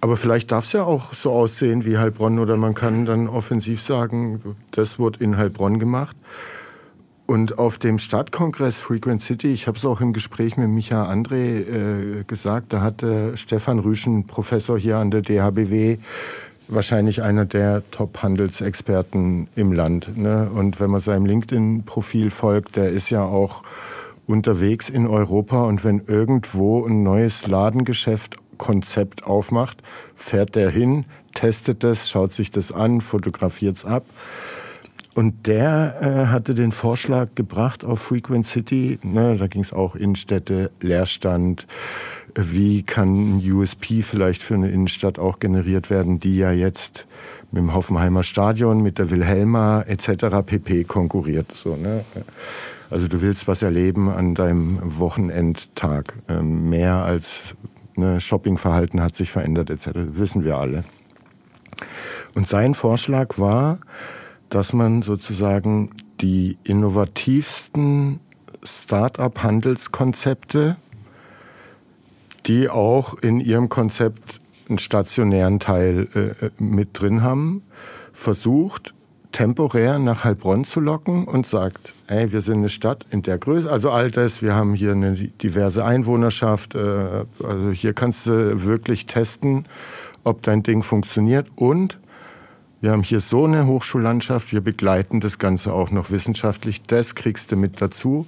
Aber vielleicht darf es ja auch so aussehen wie Heilbronn oder man kann dann offensiv sagen, das wurde in Heilbronn gemacht. Und auf dem Stadtkongress Frequent City, ich habe es auch im Gespräch mit Micha André äh, gesagt, da hatte Stefan Rüschen, Professor hier an der DHBW, wahrscheinlich einer der Top-Handelsexperten im Land. Ne? Und wenn man seinem LinkedIn-Profil folgt, der ist ja auch unterwegs in Europa und wenn irgendwo ein neues Ladengeschäft Konzept aufmacht, fährt der hin, testet das, schaut sich das an, fotografiert es ab. Und der äh, hatte den Vorschlag gebracht auf Frequent City, ne, da ging es auch Innenstädte, Leerstand, wie kann ein USP vielleicht für eine Innenstadt auch generiert werden, die ja jetzt mit dem Hoffenheimer Stadion, mit der Wilhelma etc. pp. konkurriert. So, ne? Also du willst was erleben an deinem Wochenendtag. Ähm, mehr als ne, Shoppingverhalten hat sich verändert etc. Wissen wir alle. Und sein Vorschlag war, dass man sozusagen die innovativsten Start-up-Handelskonzepte, die auch in ihrem Konzept einen stationären Teil äh, mit drin haben, versucht temporär nach Heilbronn zu locken und sagt, ey, wir sind eine Stadt in der Größe, also all das, wir haben hier eine diverse Einwohnerschaft, äh, also hier kannst du wirklich testen, ob dein Ding funktioniert und wir haben hier so eine Hochschullandschaft, wir begleiten das Ganze auch noch wissenschaftlich, das kriegst du mit dazu.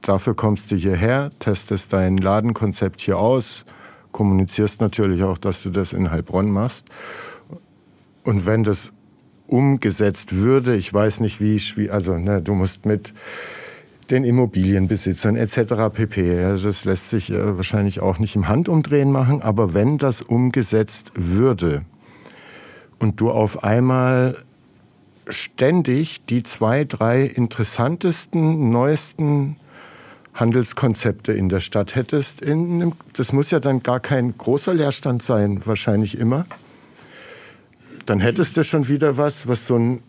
Dafür kommst du hierher, testest dein Ladenkonzept hier aus, kommunizierst natürlich auch, dass du das in Heilbronn machst. Und wenn das umgesetzt würde, ich weiß nicht wie, also ne, du musst mit den Immobilienbesitzern etc. pp. Das lässt sich äh, wahrscheinlich auch nicht im Handumdrehen machen, aber wenn das umgesetzt würde und du auf einmal ständig die zwei, drei interessantesten, neuesten Handelskonzepte in der Stadt hättest, in das muss ja dann gar kein großer Leerstand sein, wahrscheinlich immer. Dann hättest du schon wieder was, was so ein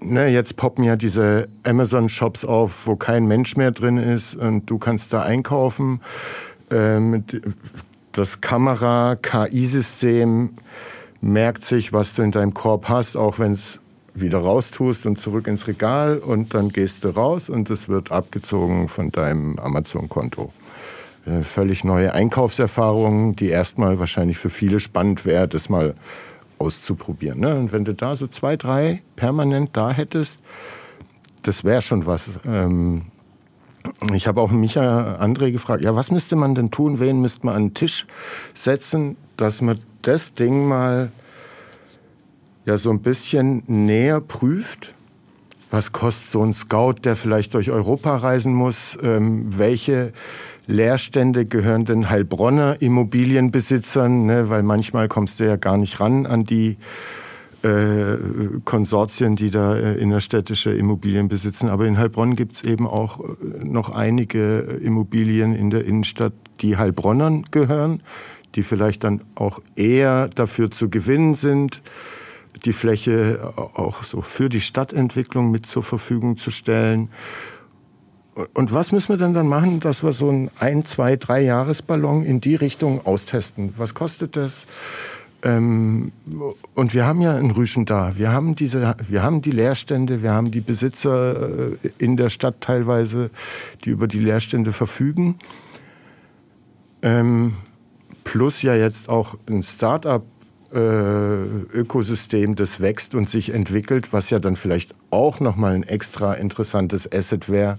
ne, jetzt poppen ja diese Amazon-Shops auf, wo kein Mensch mehr drin ist und du kannst da einkaufen. Ähm, das Kamera-KI-System merkt sich, was du in deinem Korb hast, auch wenn es wieder raustust und zurück ins Regal und dann gehst du raus und es wird abgezogen von deinem Amazon-Konto. Äh, völlig neue Einkaufserfahrungen, die erstmal wahrscheinlich für viele spannend wäre, das mal auszuprobieren. Ne? Und wenn du da so zwei, drei permanent da hättest, das wäre schon was. Ähm, ich habe auch Micha André gefragt, ja, was müsste man denn tun, wen müsste man an den Tisch setzen, dass man das Ding mal ja so ein bisschen näher prüft. Was kostet so ein Scout, der vielleicht durch Europa reisen muss? Ähm, welche Leerstände gehören den Heilbronner Immobilienbesitzern, ne, weil manchmal kommst du ja gar nicht ran an die äh, Konsortien, die da äh, innerstädtische Immobilien besitzen. Aber in Heilbronn gibt es eben auch äh, noch einige Immobilien in der Innenstadt, die Heilbronnern gehören, die vielleicht dann auch eher dafür zu gewinnen sind, die Fläche auch so für die Stadtentwicklung mit zur Verfügung zu stellen. Und was müssen wir denn dann machen, dass wir so einen ein, zwei, drei Jahresballon in die Richtung austesten? Was kostet das? Ähm, und wir haben ja einen Rüschen da. Wir haben diese, wir haben die Leerstände, wir haben die Besitzer äh, in der Stadt teilweise, die über die Leerstände verfügen. Ähm, plus ja jetzt auch ein Start-up äh, Ökosystem, das wächst und sich entwickelt, was ja dann vielleicht auch nochmal ein extra interessantes Asset wäre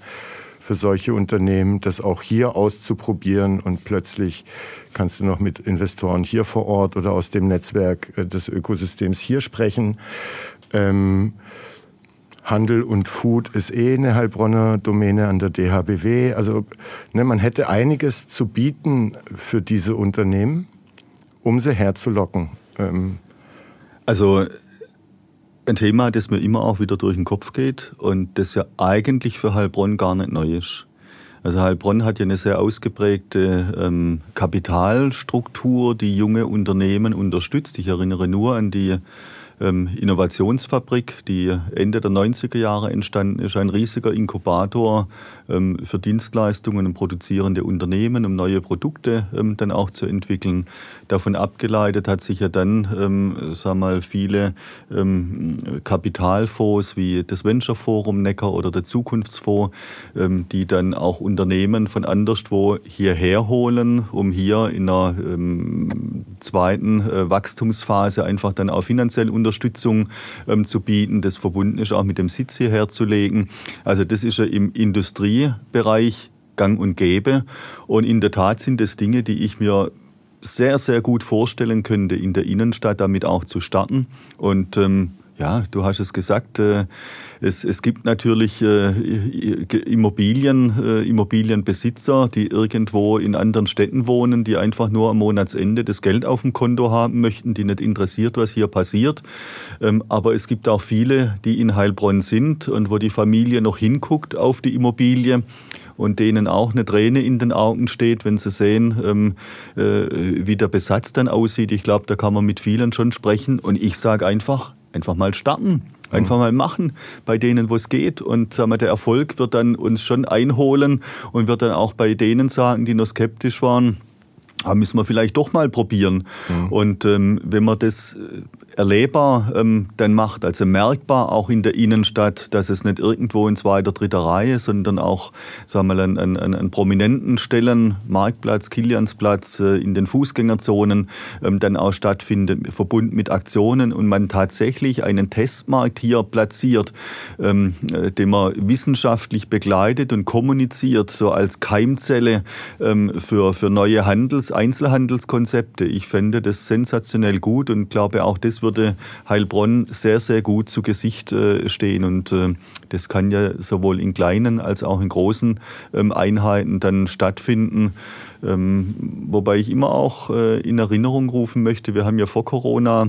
für solche Unternehmen, das auch hier auszuprobieren und plötzlich kannst du noch mit Investoren hier vor Ort oder aus dem Netzwerk äh, des Ökosystems hier sprechen. Ähm, Handel und Food ist eh eine Heilbronner Domäne an der DHBW. Also ne, man hätte einiges zu bieten für diese Unternehmen, um sie herzulocken. Ähm, also ein Thema, das mir immer auch wieder durch den Kopf geht und das ja eigentlich für Heilbronn gar nicht neu ist. Also Heilbronn hat ja eine sehr ausgeprägte ähm, Kapitalstruktur, die junge Unternehmen unterstützt. Ich erinnere nur an die ähm, Innovationsfabrik, die Ende der 90er Jahre entstanden ist, ein riesiger Inkubator ähm, für Dienstleistungen und produzierende Unternehmen, um neue Produkte ähm, dann auch zu entwickeln. Davon abgeleitet hat sich ja dann, ähm, sag mal, viele ähm, Kapitalfonds wie das Venture Forum Neckar oder der Zukunftsfonds, ähm, die dann auch Unternehmen von anderswo hierher holen, um hier in einer ähm, zweiten äh, Wachstumsphase einfach dann auch finanziell Unterstützung ähm, zu bieten, das verbunden ist auch mit dem Sitz hierher zu legen. Also das ist ja im Industriebereich gang und gäbe. Und in der Tat sind das Dinge, die ich mir sehr, sehr gut vorstellen könnte, in der Innenstadt damit auch zu starten. Und ähm, ja, du hast es gesagt, äh, es, es gibt natürlich äh, Immobilien, äh, Immobilienbesitzer, die irgendwo in anderen Städten wohnen, die einfach nur am Monatsende das Geld auf dem Konto haben möchten, die nicht interessiert, was hier passiert. Ähm, aber es gibt auch viele, die in Heilbronn sind und wo die Familie noch hinguckt auf die Immobilie und denen auch eine Träne in den Augen steht, wenn sie sehen, ähm, wie der Besatz dann aussieht. Ich glaube, da kann man mit vielen schon sprechen. Und ich sage einfach, einfach mal starten. Einfach mal machen bei denen, wo es geht. Und sagen wir, der Erfolg wird dann uns schon einholen und wird dann auch bei denen sagen, die noch skeptisch waren, ah, müssen wir vielleicht doch mal probieren. Mhm. Und ähm, wenn man das äh, erlebbar ähm, dann macht, also merkbar auch in der Innenstadt, dass es nicht irgendwo in zweiter, dritter Reihe, sondern auch sagen wir, an, an, an prominenten Stellen, Marktplatz, Kiliansplatz, äh, in den Fußgängerzonen ähm, dann auch stattfindet, verbunden mit Aktionen und man tatsächlich einen Testmarkt hier platziert, ähm, äh, den man wissenschaftlich begleitet und kommuniziert, so als Keimzelle ähm, für, für neue Handels-, Einzelhandelskonzepte. Ich fände das sensationell gut und glaube auch, das würde Heilbronn sehr, sehr gut zu Gesicht äh, stehen. Und äh, das kann ja sowohl in kleinen als auch in großen ähm, Einheiten dann stattfinden. Ähm, wobei ich immer auch äh, in Erinnerung rufen möchte, wir haben ja vor Corona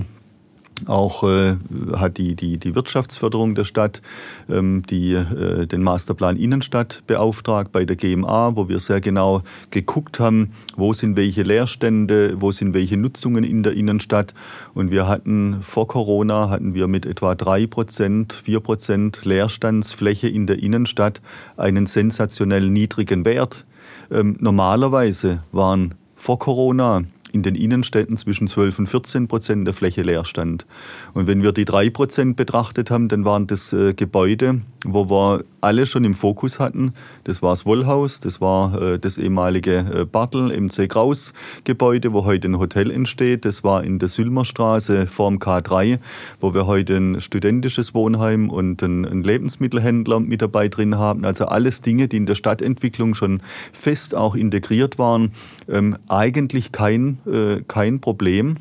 auch äh, hat die, die, die Wirtschaftsförderung der Stadt ähm, die, äh, den Masterplan Innenstadt beauftragt bei der GMA, wo wir sehr genau geguckt haben, wo sind welche Leerstände, wo sind welche Nutzungen in der Innenstadt. Und wir hatten vor Corona hatten wir mit etwa drei Prozent, vier Prozent Leerstandsfläche in der Innenstadt einen sensationell niedrigen Wert. Ähm, normalerweise waren vor Corona in den Innenstädten zwischen 12 und 14 Prozent der Fläche leer stand. Und wenn wir die drei Prozent betrachtet haben, dann waren das äh, Gebäude, wo wir alle schon im Fokus hatten. Das war das Wollhaus, das war äh, das ehemalige äh, Bartel MC Kraus Gebäude, wo heute ein Hotel entsteht. Das war in der Sülmerstraße vorm K3, wo wir heute ein studentisches Wohnheim und einen Lebensmittelhändler mit dabei drin haben. Also alles Dinge, die in der Stadtentwicklung schon fest auch integriert waren. Ähm, eigentlich kein, äh, kein Problem.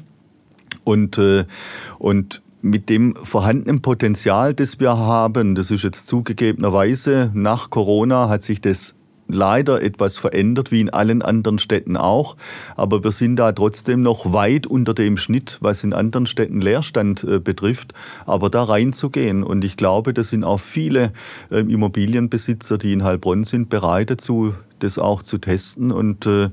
Und, und mit dem vorhandenen Potenzial, das wir haben, das ist jetzt zugegebenerweise nach Corona hat sich das leider etwas verändert, wie in allen anderen Städten auch. Aber wir sind da trotzdem noch weit unter dem Schnitt, was in anderen Städten Leerstand äh, betrifft. Aber da reinzugehen. Und ich glaube, das sind auch viele äh, Immobilienbesitzer, die in Heilbronn sind, bereit dazu, das auch zu testen. Und äh,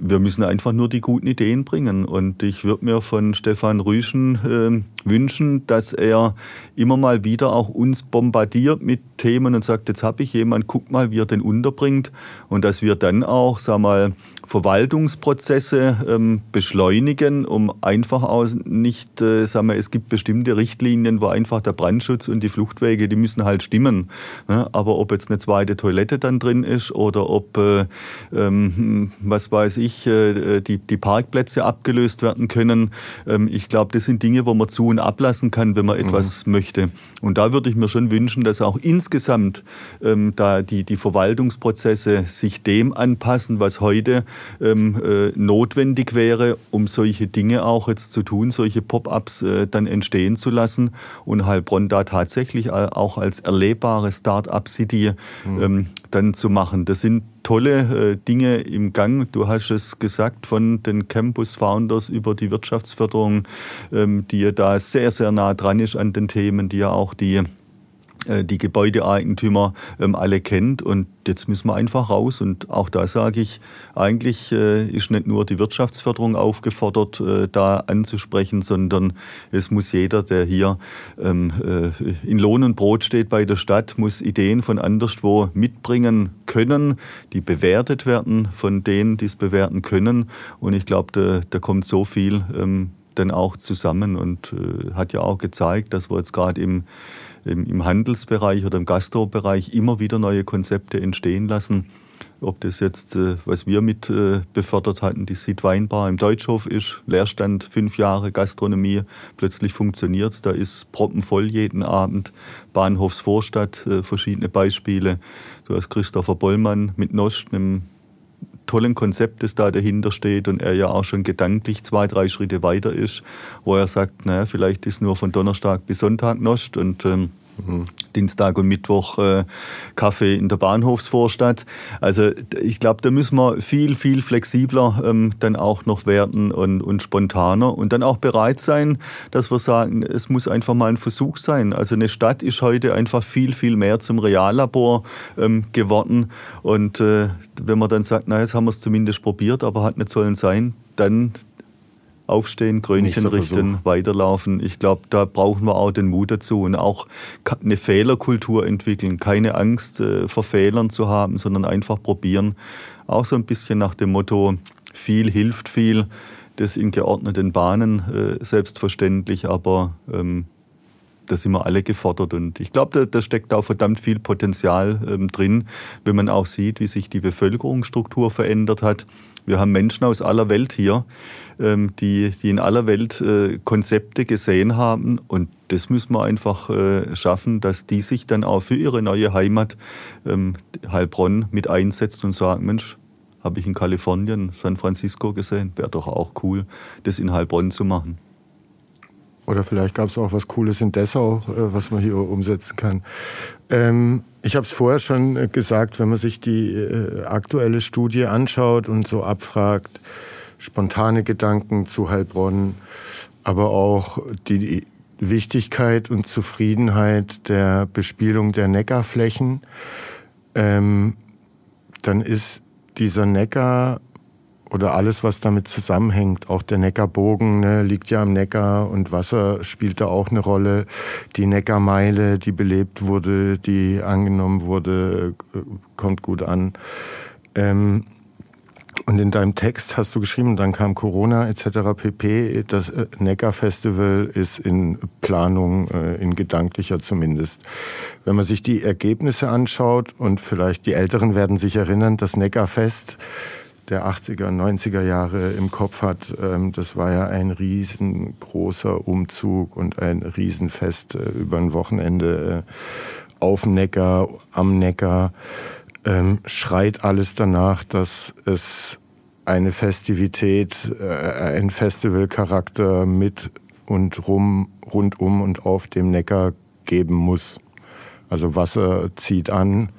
wir müssen einfach nur die guten Ideen bringen. Und ich würde mir von Stefan Rüschen äh, wünschen, dass er immer mal wieder auch uns bombardiert mit Themen und sagt, jetzt habe ich jemanden, guck mal, wie er den unterbringt. Und dass wir dann auch, sag mal, Verwaltungsprozesse ähm, beschleunigen, um einfach aus nicht, äh, sagen wir, es gibt bestimmte Richtlinien, wo einfach der Brandschutz und die Fluchtwege, die müssen halt stimmen. Ne? Aber ob jetzt eine zweite Toilette dann drin ist oder ob, äh, ähm, was weiß ich, äh, die, die Parkplätze abgelöst werden können, ähm, ich glaube, das sind Dinge, wo man zu und ablassen kann, wenn man mhm. etwas möchte. Und da würde ich mir schon wünschen, dass auch insgesamt ähm, da die, die Verwaltungsprozesse sich dem anpassen, was heute ähm, äh, notwendig wäre, um solche Dinge auch jetzt zu tun, solche Pop-ups äh, dann entstehen zu lassen und Heilbronn da tatsächlich auch als erlebbare Start-up-City mhm. Dann zu machen. Das sind tolle äh, Dinge im Gang. Du hast es gesagt, von den Campus Founders über die Wirtschaftsförderung, ähm, die ja da sehr, sehr nah dran ist an den Themen, die ja auch die die Gebäudeeigentümer ähm, alle kennt. Und jetzt müssen wir einfach raus. Und auch da sage ich, eigentlich äh, ist nicht nur die Wirtschaftsförderung aufgefordert, äh, da anzusprechen, sondern es muss jeder, der hier ähm, in Lohn und Brot steht bei der Stadt, muss Ideen von anderswo mitbringen können, die bewertet werden von denen, die es bewerten können. Und ich glaube, da, da kommt so viel ähm, dann auch zusammen und hat ja auch gezeigt, dass wir jetzt gerade im im Handelsbereich oder im Gastrobereich immer wieder neue Konzepte entstehen lassen. Ob das jetzt, äh, was wir mit äh, befördert hatten, die Seed Weinbar im Deutschhof ist, Leerstand, fünf Jahre Gastronomie, plötzlich funktioniert es, da ist proppenvoll jeden Abend, Bahnhofsvorstadt, äh, verschiedene Beispiele. Du hast Christopher Bollmann mit Nost, einem tollen Konzept, das da dahinter steht und er ja auch schon gedanklich zwei, drei Schritte weiter ist, wo er sagt, naja, vielleicht ist nur von Donnerstag bis Sonntag Nost und ähm, Mhm. Dienstag und Mittwoch äh, Kaffee in der Bahnhofsvorstadt. Also ich glaube, da müssen wir viel, viel flexibler ähm, dann auch noch werden und, und spontaner und dann auch bereit sein, dass wir sagen, es muss einfach mal ein Versuch sein. Also eine Stadt ist heute einfach viel, viel mehr zum Reallabor ähm, geworden. Und äh, wenn man dann sagt, na, jetzt haben wir es zumindest probiert, aber hat nicht sollen sein, dann aufstehen, Krönchen richten, weiterlaufen. Ich glaube, da brauchen wir auch den Mut dazu und auch eine Fehlerkultur entwickeln. Keine Angst äh, vor Fehlern zu haben, sondern einfach probieren. Auch so ein bisschen nach dem Motto, viel hilft viel. Das in geordneten Bahnen äh, selbstverständlich, aber ähm, da sind wir alle gefordert. Und ich glaube, da, da, steckt auch verdammt viel Potenzial ähm, drin, wenn man auch sieht, wie sich die Bevölkerungsstruktur verändert hat. Wir haben Menschen aus aller Welt hier, ähm, die, die in aller Welt äh, Konzepte gesehen haben. Und das müssen wir einfach äh, schaffen, dass die sich dann auch für ihre neue Heimat ähm, Heilbronn mit einsetzen und sagen, Mensch, habe ich in Kalifornien, San Francisco gesehen, wäre doch auch cool, das in Heilbronn zu machen. Oder vielleicht gab es auch was Cooles in Dessau, äh, was man hier umsetzen kann. Ähm, ich habe es vorher schon äh, gesagt, wenn man sich die äh, aktuelle Studie anschaut und so abfragt, spontane Gedanken zu Heilbronn, aber auch die Wichtigkeit und Zufriedenheit der Bespielung der Neckarflächen, ähm, dann ist dieser Neckar oder alles, was damit zusammenhängt. Auch der Neckarbogen ne, liegt ja am Neckar und Wasser spielt da auch eine Rolle. Die Neckarmeile, die belebt wurde, die angenommen wurde, äh, kommt gut an. Ähm, und in deinem Text hast du geschrieben, dann kam Corona etc. pp. Das äh, Neckar-Festival ist in Planung, äh, in gedanklicher zumindest. Wenn man sich die Ergebnisse anschaut und vielleicht die Älteren werden sich erinnern, das Neckarfest der 80er, 90er Jahre im Kopf hat. Ähm, das war ja ein riesengroßer Umzug und ein Riesenfest äh, über ein Wochenende äh, auf dem Neckar, am Neckar. Ähm, schreit alles danach, dass es eine Festivität, äh, ein Festivalcharakter mit und rum, rundum und auf dem Neckar geben muss. Also Wasser zieht an,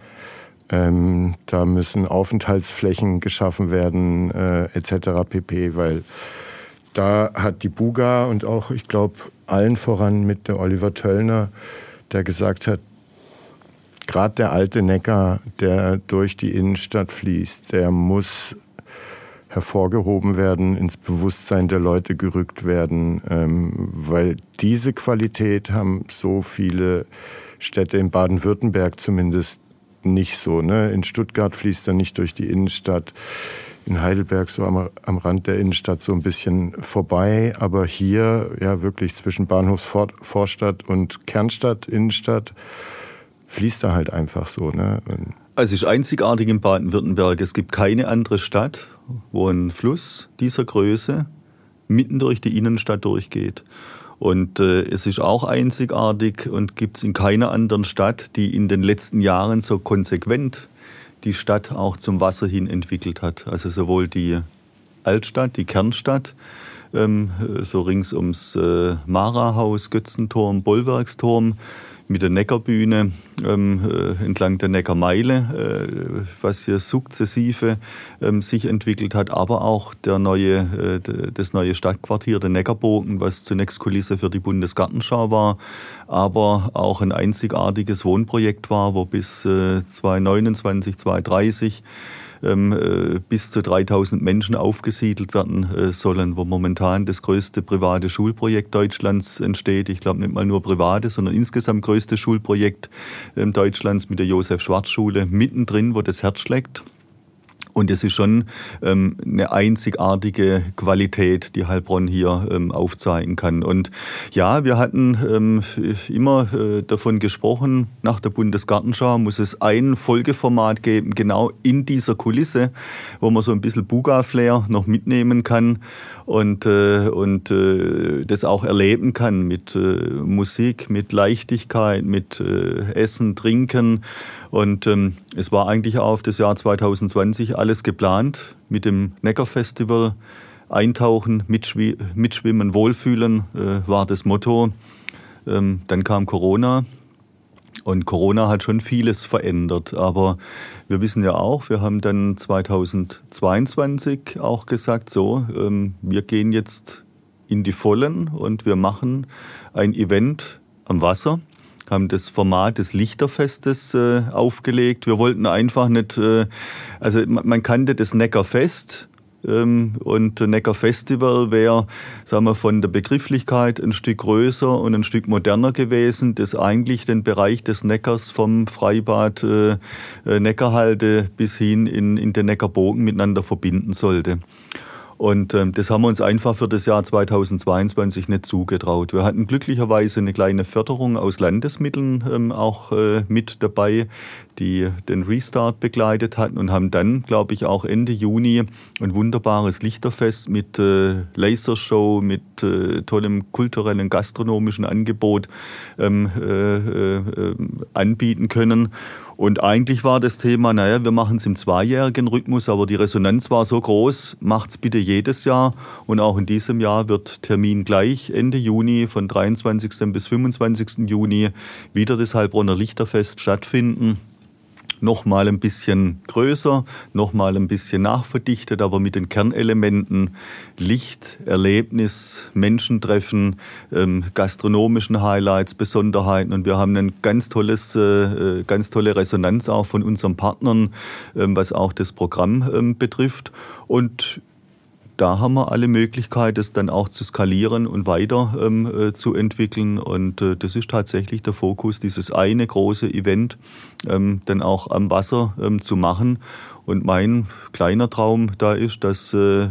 ähm, da müssen Aufenthaltsflächen geschaffen werden, äh, etc. pp. Weil da hat die Buga und auch, ich glaube, allen voran mit der Oliver Töllner, der gesagt hat, gerade der alte Neckar, der durch die Innenstadt fließt, der muss hervorgehoben werden, ins Bewusstsein der Leute gerückt werden, ähm, weil diese Qualität haben so viele Städte in Baden-Württemberg zumindest nicht so. Ne? In Stuttgart fließt er nicht durch die Innenstadt, in Heidelberg so am, am Rand der Innenstadt so ein bisschen vorbei, aber hier ja wirklich zwischen Bahnhofsvorstadt und Kernstadt, Innenstadt, fließt er halt einfach so. Ne? Es ist einzigartig in Baden-Württemberg. Es gibt keine andere Stadt, wo ein Fluss dieser Größe mitten durch die Innenstadt durchgeht. Und äh, es ist auch einzigartig und gibt es in keiner anderen Stadt, die in den letzten Jahren so konsequent die Stadt auch zum Wasser hin entwickelt hat. Also sowohl die Altstadt, die Kernstadt, ähm, so rings ums äh, Mara-Haus, Götzenturm, Bollwerksturm, mit der Neckarbühne ähm, äh, entlang der Neckarmeile, äh, was hier sukzessive ähm, sich entwickelt hat, aber auch der neue, äh, das neue Stadtquartier, der Neckarbogen, was zunächst Kulisse für die Bundesgartenschau war, aber auch ein einzigartiges Wohnprojekt war, wo bis äh, 2029, 2030 ähm, äh, bis zu 3000 Menschen aufgesiedelt werden äh, sollen, wo momentan das größte private Schulprojekt Deutschlands entsteht. Ich glaube nicht mal nur private, sondern insgesamt größte Schulprojekt ähm, Deutschlands mit der Josef-Schwarz-Schule mittendrin, wo das Herz schlägt. Und es ist schon ähm, eine einzigartige Qualität, die Heilbronn hier ähm, aufzeigen kann. Und ja, wir hatten ähm, immer äh, davon gesprochen, nach der Bundesgartenschau muss es ein Folgeformat geben, genau in dieser Kulisse, wo man so ein bisschen Buga-Flair noch mitnehmen kann und, äh, und äh, das auch erleben kann mit äh, Musik, mit Leichtigkeit, mit Essen, Trinken. Und ähm, es war eigentlich auf das Jahr 2020 alles geplant mit dem Neckarfestival. Eintauchen, mitschw mitschwimmen, wohlfühlen äh, war das Motto. Ähm, dann kam Corona und Corona hat schon vieles verändert. Aber wir wissen ja auch, wir haben dann 2022 auch gesagt, so, ähm, wir gehen jetzt in die Vollen und wir machen ein Event am Wasser haben das Format des Lichterfestes äh, aufgelegt. Wir wollten einfach nicht, äh, also man, man kannte das Neckarfest, und Neckar Festival wäre, sagen wir, von der Begrifflichkeit ein Stück größer und ein Stück moderner gewesen, das eigentlich den Bereich des Neckars vom Freibad äh, äh Neckarhalde bis hin in, in den Neckarbogen miteinander verbinden sollte. Und ähm, das haben wir uns einfach für das Jahr 2022 nicht zugetraut. Wir hatten glücklicherweise eine kleine Förderung aus Landesmitteln ähm, auch äh, mit dabei, die den Restart begleitet hatten und haben dann, glaube ich, auch Ende Juni ein wunderbares Lichterfest mit äh, Lasershow, mit äh, tollem kulturellen, gastronomischen Angebot ähm, äh, äh, anbieten können. Und eigentlich war das Thema, naja, wir machen es im zweijährigen Rhythmus, aber die Resonanz war so groß, macht's bitte jedes Jahr. Und auch in diesem Jahr wird Termin gleich, Ende Juni, von 23. bis 25. Juni, wieder das Heilbronner Lichterfest stattfinden noch mal ein bisschen größer, noch mal ein bisschen nachverdichtet, aber mit den Kernelementen Licht, Erlebnis, Menschentreffen, ähm, gastronomischen Highlights, Besonderheiten. Und wir haben ein ganz äh, äh ganz tolle Resonanz auch von unseren Partnern, ähm, was auch das Programm ähm, betrifft. Und da haben wir alle Möglichkeiten, es dann auch zu skalieren und weiter ähm, äh, zu entwickeln. Und äh, das ist tatsächlich der Fokus, dieses eine große Event ähm, dann auch am Wasser ähm, zu machen. Und mein kleiner Traum da ist, dass äh, äh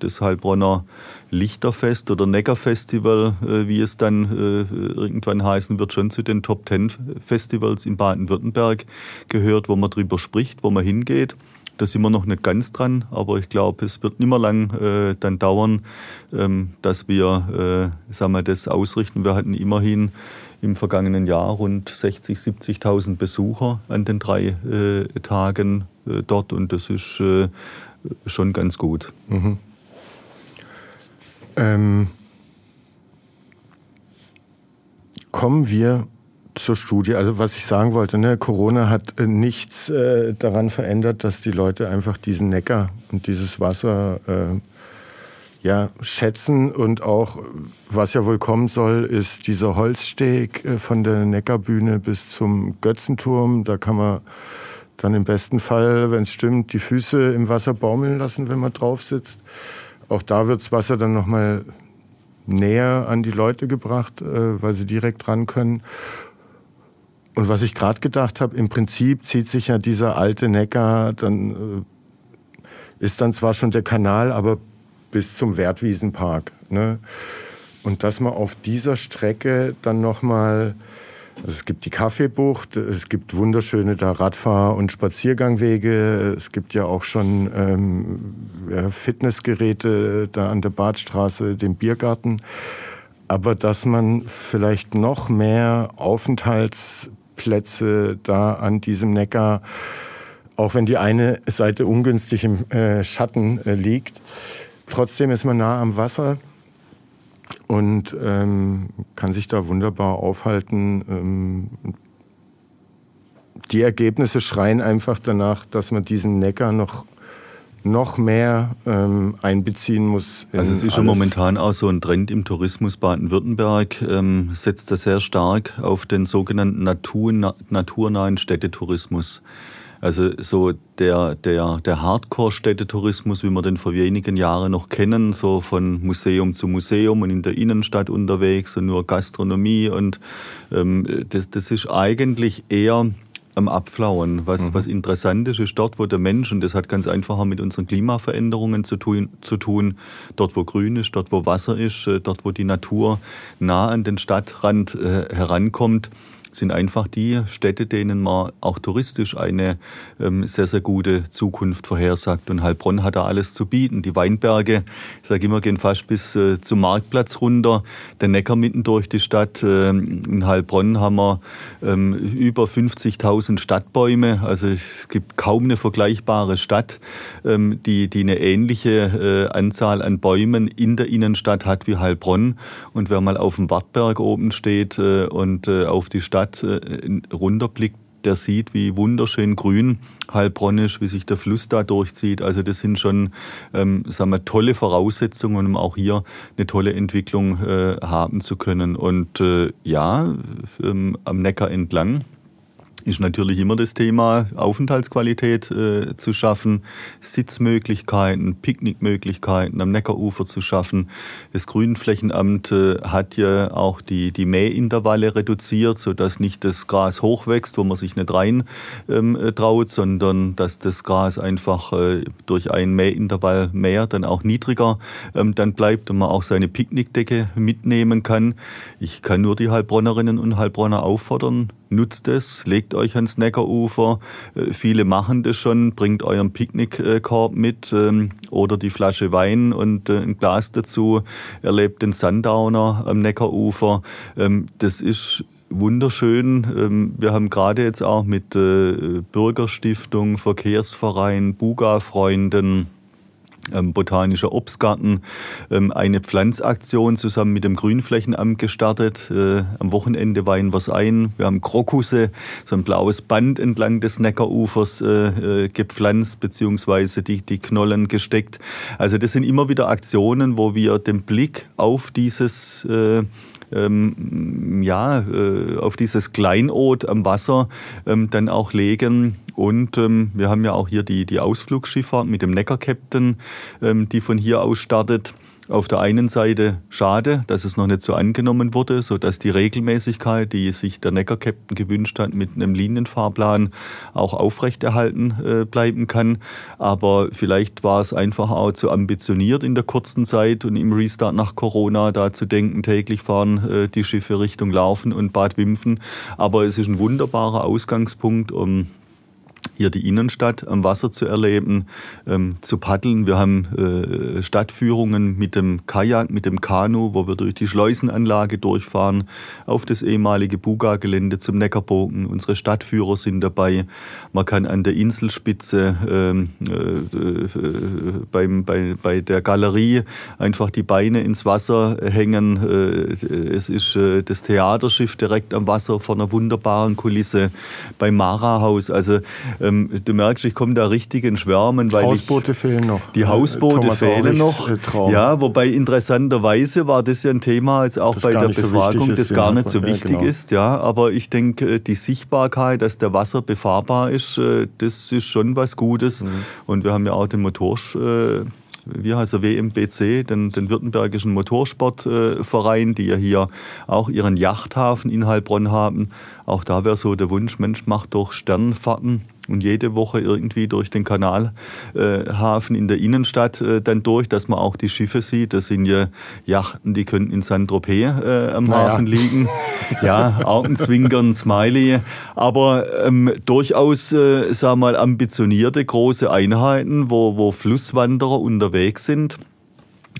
das Heilbronner Lichterfest oder Neckarfestival, äh, wie es dann äh, irgendwann heißen wird, schon zu den Top Ten Festivals in Baden-Württemberg gehört, wo man drüber spricht, wo man hingeht. Da sind wir noch nicht ganz dran, aber ich glaube, es wird nicht mehr lang äh, dann dauern, ähm, dass wir äh, sagen wir, das ausrichten. Wir hatten immerhin im vergangenen Jahr rund 60.000, 70.000 Besucher an den drei äh, Tagen äh, dort und das ist äh, schon ganz gut. Mhm. Ähm, kommen wir zur Studie. Also was ich sagen wollte, ne, Corona hat äh, nichts äh, daran verändert, dass die Leute einfach diesen Neckar und dieses Wasser äh, ja, schätzen und auch, was ja wohl kommen soll, ist dieser Holzsteg äh, von der Neckarbühne bis zum Götzenturm. Da kann man dann im besten Fall, wenn es stimmt, die Füße im Wasser baumeln lassen, wenn man drauf sitzt. Auch da wird das Wasser dann nochmal näher an die Leute gebracht, äh, weil sie direkt ran können. Und was ich gerade gedacht habe, im Prinzip zieht sich ja dieser alte Neckar, dann äh, ist dann zwar schon der Kanal, aber bis zum Wertwiesenpark. Ne? Und dass man auf dieser Strecke dann nochmal, also es gibt die Kaffeebucht, es gibt wunderschöne da Radfahr- und Spaziergangwege, es gibt ja auch schon ähm, ja, Fitnessgeräte da an der Badstraße, den Biergarten aber dass man vielleicht noch mehr Aufenthalts Plätze da an diesem Neckar, auch wenn die eine Seite ungünstig im äh, Schatten äh, liegt. Trotzdem ist man nah am Wasser und ähm, kann sich da wunderbar aufhalten. Ähm, die Ergebnisse schreien einfach danach, dass man diesen Neckar noch noch mehr ähm, einbeziehen muss. Also es ist ja momentan auch so ein Trend im Tourismus Baden-Württemberg, ähm, setzt da sehr stark auf den sogenannten Natur, naturnahen Städtetourismus. Also so der, der, der Hardcore-Städtetourismus, wie wir den vor wenigen Jahren noch kennen, so von Museum zu Museum und in der Innenstadt unterwegs und nur Gastronomie und ähm, das, das ist eigentlich eher am Abflauen. Was, mhm. was interessant ist, ist dort, wo der Mensch, und das hat ganz einfach mit unseren Klimaveränderungen zu tun, zu tun, dort, wo Grün ist, dort, wo Wasser ist, äh, dort, wo die Natur nah an den Stadtrand äh, herankommt, sind einfach die Städte, denen man auch touristisch eine ähm, sehr, sehr gute Zukunft vorhersagt. Und Heilbronn hat da alles zu bieten. Die Weinberge, ich sage immer, gehen fast bis äh, zum Marktplatz runter. Der Neckar mitten durch die Stadt. Ähm, in Heilbronn haben wir ähm, über 50.000 Stadtbäume. Also es gibt kaum eine vergleichbare Stadt, ähm, die, die eine ähnliche äh, Anzahl an Bäumen in der Innenstadt hat wie Heilbronn. Und wer mal auf dem Wartberg oben steht äh, und äh, auf die Stadt Stadt äh, runterblickt, der sieht, wie wunderschön grün Heilbronn ist, wie sich der Fluss da durchzieht. Also das sind schon ähm, sagen wir, tolle Voraussetzungen, um auch hier eine tolle Entwicklung äh, haben zu können. Und äh, ja, ähm, am Neckar entlang ist natürlich immer das Thema, Aufenthaltsqualität äh, zu schaffen, Sitzmöglichkeiten, Picknickmöglichkeiten am Neckarufer zu schaffen. Das Grünflächenamt äh, hat ja auch die, die Mähintervalle reduziert, sodass nicht das Gras hochwächst, wo man sich nicht rein ähm, traut, sondern dass das Gras einfach äh, durch einen Mähintervall mehr dann auch niedriger ähm, dann bleibt und man auch seine Picknickdecke mitnehmen kann. Ich kann nur die Heilbronnerinnen und Heilbronner auffordern, nutzt es, legt euch ans Neckarufer. Äh, viele machen das schon, bringt euren Picknickkorb mit ähm, oder die Flasche Wein und äh, ein Glas dazu, erlebt den Sundowner am Neckarufer. Ähm, das ist wunderschön. Ähm, wir haben gerade jetzt auch mit äh, Bürgerstiftung, Verkehrsverein, Buga-Freunden, Botanischer Obstgarten ähm, eine Pflanzaktion zusammen mit dem Grünflächenamt gestartet. Äh, am Wochenende weihen wir es ein. Wir haben Krokusse, so ein blaues Band entlang des Neckarufers äh, äh, gepflanzt, beziehungsweise die, die Knollen gesteckt. Also das sind immer wieder Aktionen, wo wir den Blick auf dieses äh, ähm, ja, äh, auf dieses Kleinod am Wasser ähm, dann auch legen. Und ähm, wir haben ja auch hier die, die Ausflugsschifffahrt mit dem Neckar-Captain, ähm, die von hier aus startet auf der einen Seite schade, dass es noch nicht so angenommen wurde, sodass die Regelmäßigkeit, die sich der Neckar-Captain gewünscht hat, mit einem Linienfahrplan auch aufrechterhalten äh, bleiben kann. Aber vielleicht war es einfach auch zu ambitioniert in der kurzen Zeit und im Restart nach Corona da zu denken, täglich fahren äh, die Schiffe Richtung Laufen und Bad Wimpfen. Aber es ist ein wunderbarer Ausgangspunkt, um hier die Innenstadt am Wasser zu erleben, ähm, zu paddeln. Wir haben äh, Stadtführungen mit dem Kajak, mit dem Kanu, wo wir durch die Schleusenanlage durchfahren, auf das ehemalige Buga-Gelände zum Neckarbogen. Unsere Stadtführer sind dabei. Man kann an der Inselspitze ähm, äh, äh, beim, bei, bei der Galerie einfach die Beine ins Wasser hängen. Äh, es ist äh, das Theaterschiff direkt am Wasser vor einer wunderbaren Kulisse. Beim Mara-Haus, also ähm, du merkst, ich komme da richtig in Schwärmen. Weil Hausboote ich, fehlen noch. Die Hausboote Thomas fehlen noch. Äh, Traum. Ja, wobei interessanterweise war das ja ein Thema jetzt auch das bei der Befragung, so das gar nicht so wichtig ja, genau. ist. Ja, aber ich denke, äh, die Sichtbarkeit, dass der Wasser befahrbar ist, äh, das ist schon was Gutes. Mhm. Und wir haben ja auch den Motor wie heißt er, WMBC, den, den Württembergischen Motorsportverein, die ja hier auch ihren Yachthafen in Heilbronn haben. Auch da wäre so der Wunsch, Mensch, macht doch Sternfahrten und jede Woche irgendwie durch den Kanalhafen äh, in der Innenstadt äh, dann durch, dass man auch die Schiffe sieht. Das sind ja Yachten, die können in Saint-Tropez äh, am naja. Hafen liegen. Ja, Augenzwinkern, Smiley. Aber ähm, durchaus, äh, sag mal, ambitionierte große Einheiten, wo, wo Flusswanderer unterwegs sind.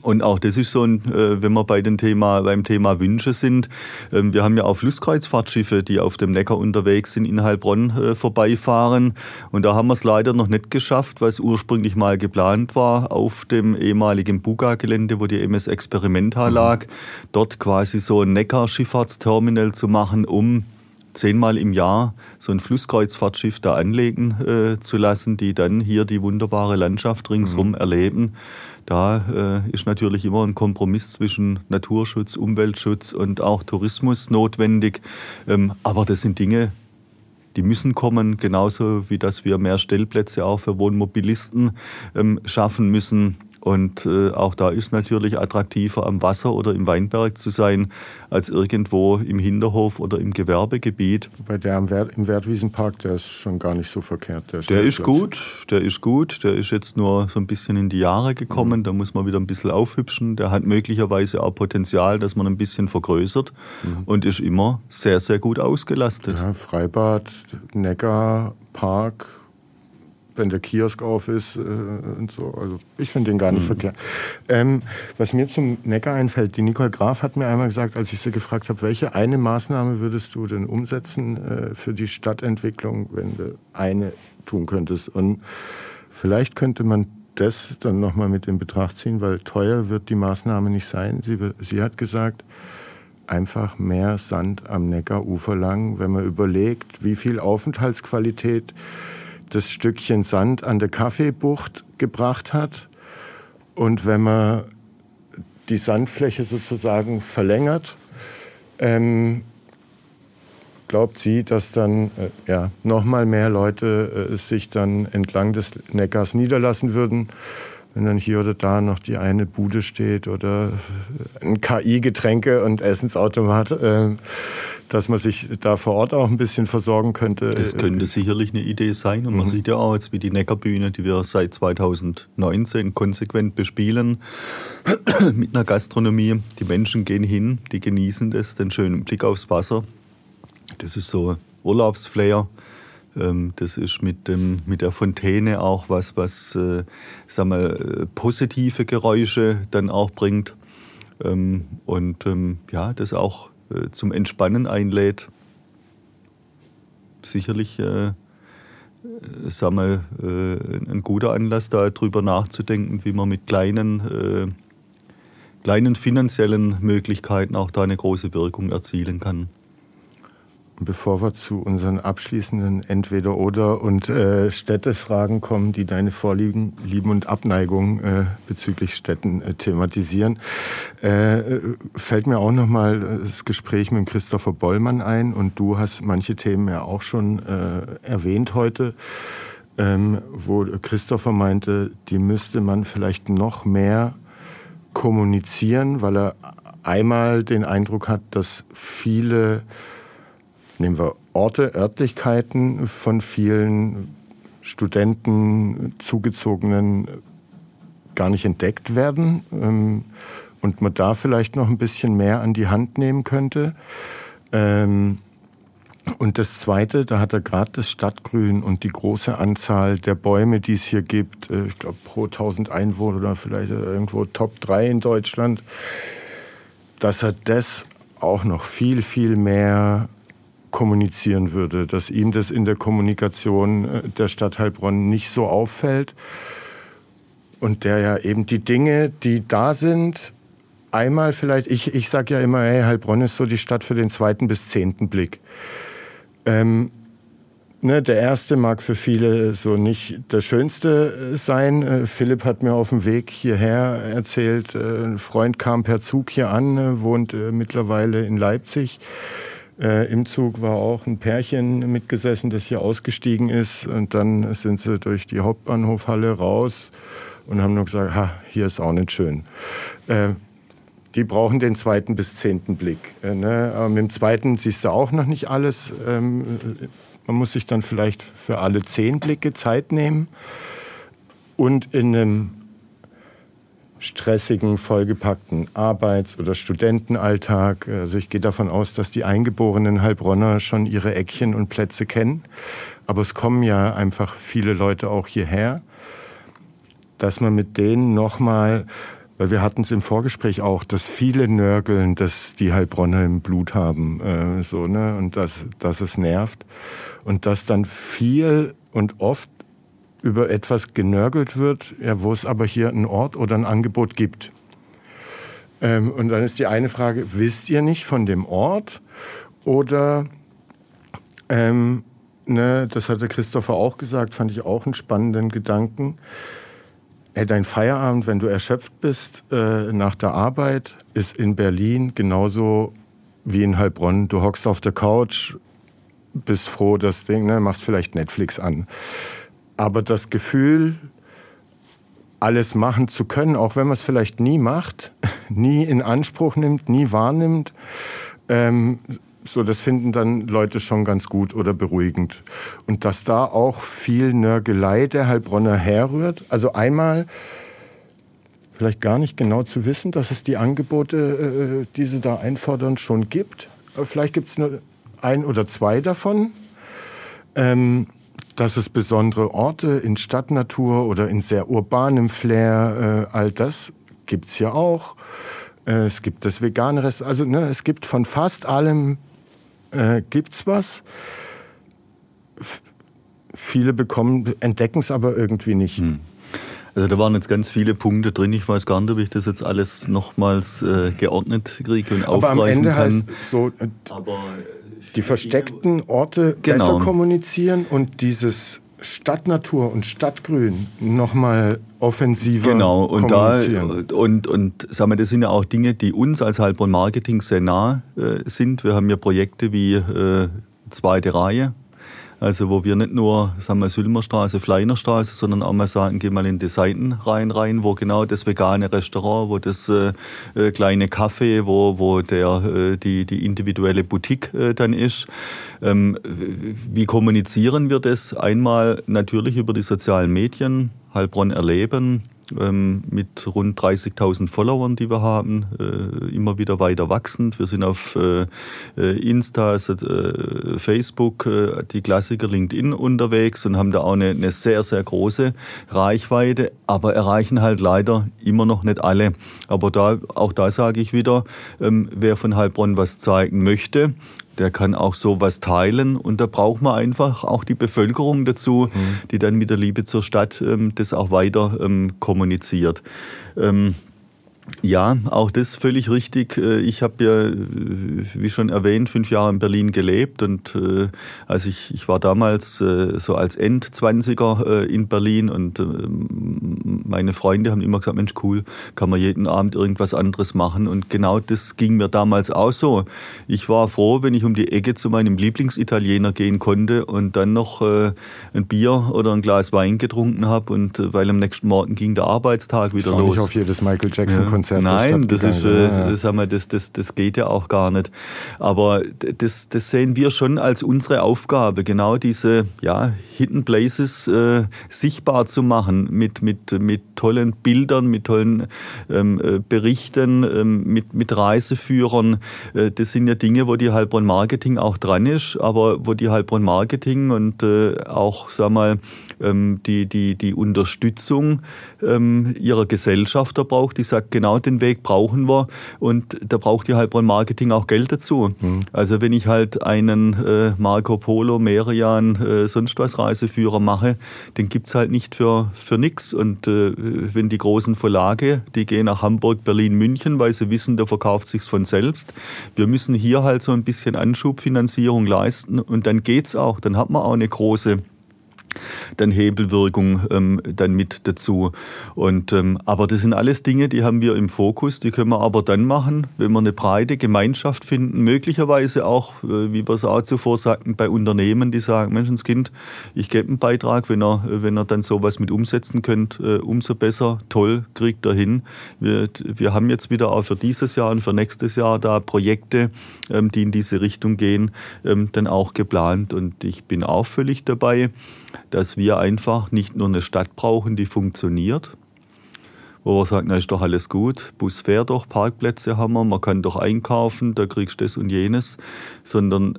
Und auch das ist so ein, äh, wenn wir bei dem Thema, beim Thema Wünsche sind. Ähm, wir haben ja auch Flusskreuzfahrtschiffe, die auf dem Neckar unterwegs sind, in Heilbronn äh, vorbeifahren. Und da haben wir es leider noch nicht geschafft, was ursprünglich mal geplant war, auf dem ehemaligen Buga-Gelände, wo die MS Experimenta mhm. lag, dort quasi so ein Neckar-Schifffahrtsterminal zu machen, um zehnmal im Jahr so ein Flusskreuzfahrtschiff da anlegen äh, zu lassen, die dann hier die wunderbare Landschaft ringsrum mhm. erleben. Da äh, ist natürlich immer ein Kompromiss zwischen Naturschutz, Umweltschutz und auch Tourismus notwendig. Ähm, aber das sind Dinge, die müssen kommen, genauso wie dass wir mehr Stellplätze auch für Wohnmobilisten ähm, schaffen müssen. Und äh, auch da ist natürlich attraktiver am Wasser oder im Weinberg zu sein, als irgendwo im Hinterhof oder im Gewerbegebiet. Bei der im, Wert, im Wertwiesenpark, der ist schon gar nicht so verkehrt. Der, der ist gut, der ist gut. Der ist jetzt nur so ein bisschen in die Jahre gekommen. Mhm. Da muss man wieder ein bisschen aufhübschen. Der hat möglicherweise auch Potenzial, dass man ein bisschen vergrößert mhm. und ist immer sehr, sehr gut ausgelastet. Ja, Freibad, Neckar, Park, wenn der Kiosk auf ist äh, und so. Also ich finde den gar nicht mhm. verkehrt. Ähm, was mir zum Neckar einfällt, die Nicole Graf hat mir einmal gesagt, als ich sie gefragt habe, welche eine Maßnahme würdest du denn umsetzen äh, für die Stadtentwicklung, wenn du eine tun könntest? Und vielleicht könnte man das dann nochmal mit in Betracht ziehen, weil teuer wird die Maßnahme nicht sein. Sie, sie hat gesagt, einfach mehr Sand am Neckarufer lang, wenn man überlegt, wie viel Aufenthaltsqualität das Stückchen Sand an der Kaffeebucht gebracht hat. Und wenn man die Sandfläche sozusagen verlängert, ähm, glaubt sie, dass dann äh, ja, noch mal mehr Leute äh, sich dann entlang des Neckars niederlassen würden wenn dann hier oder da noch die eine Bude steht oder ein KI-Getränke- und Essensautomat, äh, dass man sich da vor Ort auch ein bisschen versorgen könnte. Das könnte sicherlich eine Idee sein. Und man mhm. sieht ja auch jetzt, wie die Neckarbühne, die wir seit 2019 konsequent bespielen, mit einer Gastronomie. Die Menschen gehen hin, die genießen das, den schönen Blick aufs Wasser. Das ist so Urlaubsflair. Ähm, das ist mit, dem, mit der Fontäne auch was, was äh, sag mal, positive Geräusche dann auch bringt. Ähm, und ähm, ja, das auch äh, zum Entspannen einlädt. Sicherlich, äh, sagen wir, äh, äh ein guter Anlass, darüber nachzudenken, wie man mit kleinen, äh, kleinen finanziellen Möglichkeiten auch da eine große Wirkung erzielen kann. Bevor wir zu unseren abschließenden Entweder-Oder- und äh, Städtefragen kommen, die deine Vorlieben Lieben und Abneigung äh, bezüglich Städten äh, thematisieren, äh, fällt mir auch nochmal das Gespräch mit Christopher Bollmann ein. Und du hast manche Themen ja auch schon äh, erwähnt heute, ähm, wo Christopher meinte, die müsste man vielleicht noch mehr kommunizieren, weil er einmal den Eindruck hat, dass viele nehmen wir Orte, Örtlichkeiten von vielen Studenten, Zugezogenen gar nicht entdeckt werden ähm, und man da vielleicht noch ein bisschen mehr an die Hand nehmen könnte. Ähm, und das Zweite, da hat er gerade das Stadtgrün und die große Anzahl der Bäume, die es hier gibt, äh, ich glaube pro 1000 Einwohner oder vielleicht irgendwo Top 3 in Deutschland, dass er das auch noch viel, viel mehr kommunizieren würde, dass ihm das in der Kommunikation äh, der Stadt Heilbronn nicht so auffällt und der ja eben die Dinge, die da sind, einmal vielleicht, ich, ich sage ja immer, hey, Heilbronn ist so die Stadt für den zweiten bis zehnten Blick. Ähm, ne, der erste mag für viele so nicht der schönste sein. Äh, Philipp hat mir auf dem Weg hierher erzählt, äh, ein Freund kam per Zug hier an, wohnt mittlerweile in Leipzig äh, Im Zug war auch ein Pärchen mitgesessen, das hier ausgestiegen ist. Und dann sind sie durch die Hauptbahnhofhalle raus und haben nur gesagt, ha, hier ist auch nicht schön. Äh, die brauchen den zweiten bis zehnten Blick. Äh, ne? Aber mit dem zweiten siehst du auch noch nicht alles. Ähm, man muss sich dann vielleicht für alle zehn Blicke Zeit nehmen. Und in einem stressigen, vollgepackten Arbeits- oder Studentenalltag. Also ich gehe davon aus, dass die eingeborenen Heilbronner schon ihre Eckchen und Plätze kennen. Aber es kommen ja einfach viele Leute auch hierher, dass man mit denen nochmal, weil wir hatten es im Vorgespräch auch, dass viele nörgeln, dass die Heilbronner im Blut haben, äh, so, ne, und dass, dass es nervt. Und dass dann viel und oft über etwas genörgelt wird, ja, wo es aber hier einen Ort oder ein Angebot gibt. Ähm, und dann ist die eine Frage, wisst ihr nicht von dem Ort oder, ähm, ne, das hatte Christopher auch gesagt, fand ich auch einen spannenden Gedanken. Hey, dein Feierabend, wenn du erschöpft bist äh, nach der Arbeit, ist in Berlin genauso wie in Heilbronn. Du hockst auf der Couch, bist froh, das Ding, ne, machst vielleicht Netflix an. Aber das Gefühl, alles machen zu können, auch wenn man es vielleicht nie macht, nie in Anspruch nimmt, nie wahrnimmt, ähm, so das finden dann Leute schon ganz gut oder beruhigend. Und dass da auch viel Nörgelei der Heilbronner herrührt. Also einmal vielleicht gar nicht genau zu wissen, dass es die Angebote, äh, die sie da einfordern, schon gibt. Vielleicht gibt es nur ein oder zwei davon. Ähm, dass es besondere Orte in Stadtnatur oder in sehr urbanem Flair, äh, all das gibt's ja auch. Äh, es gibt das vegane Rest, also ne, es gibt von fast allem äh, gibt's was. F viele bekommen, entdecken es aber irgendwie nicht. Hm. Also da waren jetzt ganz viele Punkte drin. Ich weiß gar nicht, ob ich das jetzt alles nochmals äh, geordnet kriege und aber aufgreifen am Ende kann. so, äh, aber die versteckten Orte genau. besser kommunizieren und dieses Stadtnatur und Stadtgrün nochmal offensiver genau. und kommunizieren. Da, und, und sagen wir, das sind ja auch Dinge, die uns als Heilbronn Marketing sehr nah äh, sind. Wir haben ja Projekte wie äh, Zweite Reihe, also wo wir nicht nur, sagen wir, Sülmerstraße, Fleinerstraße, sondern auch mal sagen, geh mal in die Seitenreihen rein, wo genau das vegane Restaurant, wo das äh, äh, kleine Café, wo, wo der, äh, die, die individuelle Boutique äh, dann ist. Ähm, wie kommunizieren wir das? Einmal natürlich über die sozialen Medien, Heilbronn erleben, ähm, mit rund 30.000 Followern, die wir haben, äh, immer wieder weiter wachsend. Wir sind auf äh, äh Insta, also, äh, Facebook, äh, die Klassiker LinkedIn unterwegs und haben da auch eine, eine, sehr, sehr große Reichweite, aber erreichen halt leider immer noch nicht alle. Aber da, auch da sage ich wieder, ähm, wer von Heilbronn was zeigen möchte, der kann auch sowas teilen und da braucht man einfach auch die Bevölkerung dazu, mhm. die dann mit der Liebe zur Stadt ähm, das auch weiter ähm, kommuniziert. Ähm, ja, auch das völlig richtig. Äh, ich habe ja, äh, wie schon erwähnt, fünf Jahre in Berlin gelebt und äh, also ich, ich war damals äh, so als Endzwanziger äh, in Berlin und meine Freunde haben immer gesagt, Mensch, cool, kann man jeden Abend irgendwas anderes machen und genau das ging mir damals auch so. Ich war froh, wenn ich um die Ecke zu meinem Lieblingsitaliener gehen konnte und dann noch ein Bier oder ein Glas Wein getrunken habe und weil am nächsten Morgen ging der Arbeitstag wieder los. Nicht auf jedes Michael Jackson ja. Konzert Nein, das ist, äh, das, wir, das, das, das geht ja auch gar nicht. Aber das, das sehen wir schon als unsere Aufgabe, genau diese ja, Hidden Places äh, sichtbar zu machen mit, mit, mit tollen Bildern, mit tollen ähm, äh, Berichten, ähm, mit, mit Reiseführern. Äh, das sind ja Dinge, wo die Heilbronn Marketing auch dran ist, aber wo die Heilbronn Marketing und äh, auch, sag mal, die, die, die Unterstützung ähm, ihrer Gesellschafter braucht, die sagt, genau den Weg brauchen wir und da braucht die Heilbronn Marketing auch Geld dazu. Mhm. Also wenn ich halt einen äh, Marco Polo, Merian, äh, sonst was Reiseführer mache, den gibt's halt nicht für, für nix. Und äh, wenn die großen Verlage, die gehen nach Hamburg, Berlin, München, weil sie wissen, da verkauft sich's von selbst. Wir müssen hier halt so ein bisschen Anschubfinanzierung leisten und dann geht's auch. Dann hat man auch eine große dann Hebelwirkung ähm, dann mit dazu. Und, ähm, aber das sind alles Dinge, die haben wir im Fokus, die können wir aber dann machen, wenn wir eine breite Gemeinschaft finden, möglicherweise auch, äh, wie wir es auch zuvor sagten, bei Unternehmen, die sagen, Menschenskind, ich gebe einen Beitrag, wenn er, wenn er dann sowas mit umsetzen könnt, äh, umso besser, toll, kriegt er hin. Wir, wir haben jetzt wieder auch für dieses Jahr und für nächstes Jahr da Projekte, ähm, die in diese Richtung gehen, ähm, dann auch geplant. Und ich bin auch völlig dabei, dass wir einfach nicht nur eine Stadt brauchen, die funktioniert, wo wir sagen, na ist doch alles gut, Bus fährt doch, Parkplätze haben wir, man kann doch einkaufen, da kriegst du das und jenes, sondern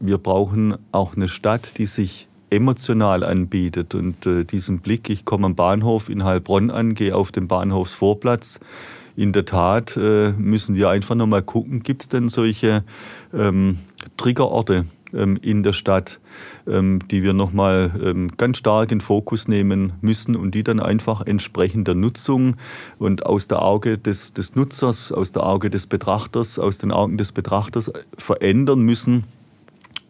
wir brauchen auch eine Stadt, die sich emotional anbietet. Und äh, diesen Blick, ich komme am Bahnhof in Heilbronn an, gehe auf den Bahnhofsvorplatz. In der Tat äh, müssen wir einfach nochmal gucken, gibt es denn solche ähm, Triggerorte, ähm, in der Stadt, die wir nochmal ähm, ganz stark in Fokus nehmen müssen und die dann einfach entsprechend der Nutzung und aus der Auge des, des Nutzers, aus der Auge des Betrachters, aus den Augen des Betrachters verändern müssen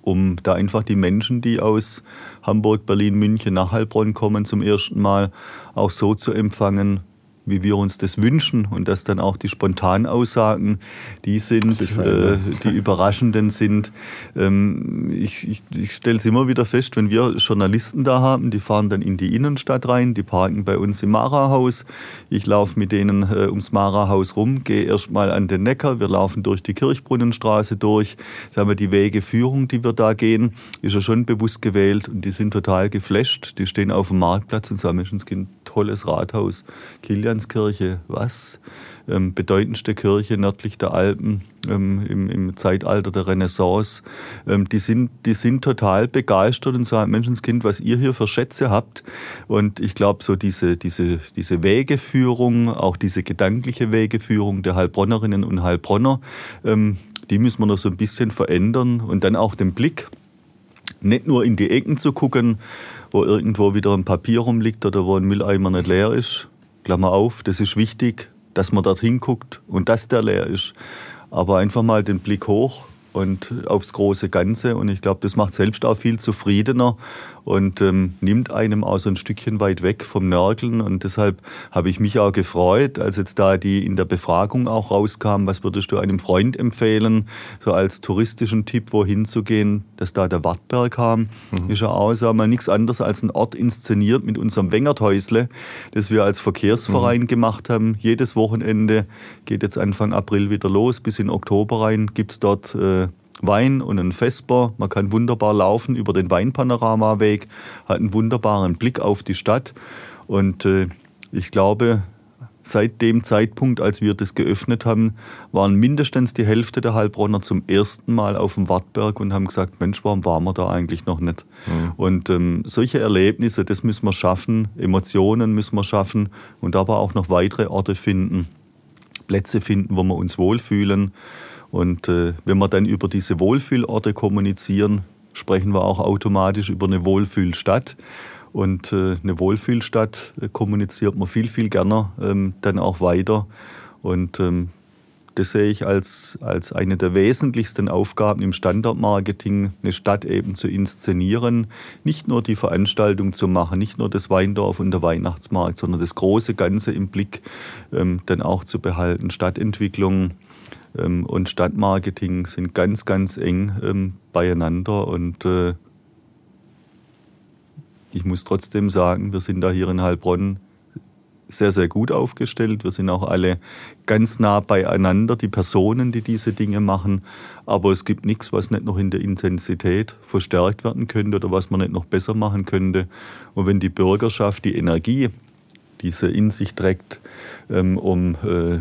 um da einfach die Menschen, die aus Hamburg, Berlin, München nach Heilbronn kommen zum ersten Mal, auch so zu empfangen, wie wir uns das wünschen und dass dann auch die spontanen Aussagen die sind, äh, die überraschenden sind. Ähm, ich, ich, ich stelle es immer wieder fest, wenn wir Journalisten da haben, die fahren dann in die Innenstadt rein, die parken bei uns im Mara-Haus. Ich laufe mit denen äh, ums Mara-Haus rum, gehe erstmal an den Neckar, wir laufen durch die Kirchbrunnenstraße durch. Sagen wir, die Wegeführung, die wir da gehen, ist ja schon bewusst gewählt und die sind total geflasht. Die stehen auf dem Marktplatz und sagen, Menschenskind, tolles Rathaus. Kilian Florianskirche, was? Ähm, bedeutendste Kirche nördlich der Alpen ähm, im, im, Zeitalter der Renaissance. Ähm, die, sind, die sind total begeistert und sagen, Menschenskind, was ihr hier für Schätze habt. Und ich glaube, so diese, diese, diese Wegeführung, auch diese gedankliche Wegeführung der Heilbronnerinnen und Heilbronner, ähm, die müssen wir noch so ein bisschen verändern und dann auch den Blick nicht nur in die Ecken zu gucken, wo irgendwo wieder ein Papier rumliegt oder wo ein Mülleimer nicht leer ist, Klammer auf, das ist wichtig, dass man dorthin guckt und dass der leer ist. Aber einfach mal den Blick hoch und aufs große Ganze. Und ich glaube, das macht selbst auch viel zufriedener und ähm, nimmt einem auch so ein Stückchen weit weg vom Nörgeln. Und deshalb habe ich mich auch gefreut, als jetzt da die in der Befragung auch rauskam, was würdest du einem Freund empfehlen, so als touristischen Tipp, wohin zu gehen, dass da der Wartberg kam. Mhm. Ist ja auch, sagen wir, nichts anderes als ein Ort inszeniert mit unserem Wengerthäusle, das wir als Verkehrsverein mhm. gemacht haben. Jedes Wochenende geht jetzt Anfang April wieder los, bis in Oktober rein gibt es dort äh, Wein und ein Vesper. Man kann wunderbar laufen über den Weinpanoramaweg, hat einen wunderbaren Blick auf die Stadt. Und äh, ich glaube, seit dem Zeitpunkt, als wir das geöffnet haben, waren mindestens die Hälfte der Heilbronner zum ersten Mal auf dem Wartberg und haben gesagt, Mensch, warum waren wir da eigentlich noch nicht? Mhm. Und ähm, solche Erlebnisse, das müssen wir schaffen, Emotionen müssen wir schaffen und aber auch noch weitere Orte finden, Plätze finden, wo wir uns wohlfühlen. Und äh, wenn wir dann über diese Wohlfühlorte kommunizieren, sprechen wir auch automatisch über eine Wohlfühlstadt. Und äh, eine Wohlfühlstadt äh, kommuniziert man viel, viel gerne ähm, dann auch weiter. Und ähm, das sehe ich als, als eine der wesentlichsten Aufgaben im Standardmarketing, eine Stadt eben zu inszenieren. Nicht nur die Veranstaltung zu machen, nicht nur das Weindorf und der Weihnachtsmarkt, sondern das große Ganze im Blick ähm, dann auch zu behalten. Stadtentwicklung und Stadtmarketing sind ganz, ganz eng ähm, beieinander und äh, ich muss trotzdem sagen, wir sind da hier in Heilbronn sehr, sehr gut aufgestellt. Wir sind auch alle ganz nah beieinander, die Personen, die diese Dinge machen. Aber es gibt nichts, was nicht noch in der Intensität verstärkt werden könnte oder was man nicht noch besser machen könnte. Und wenn die Bürgerschaft die Energie diese in sich trägt, ähm, um äh, äh,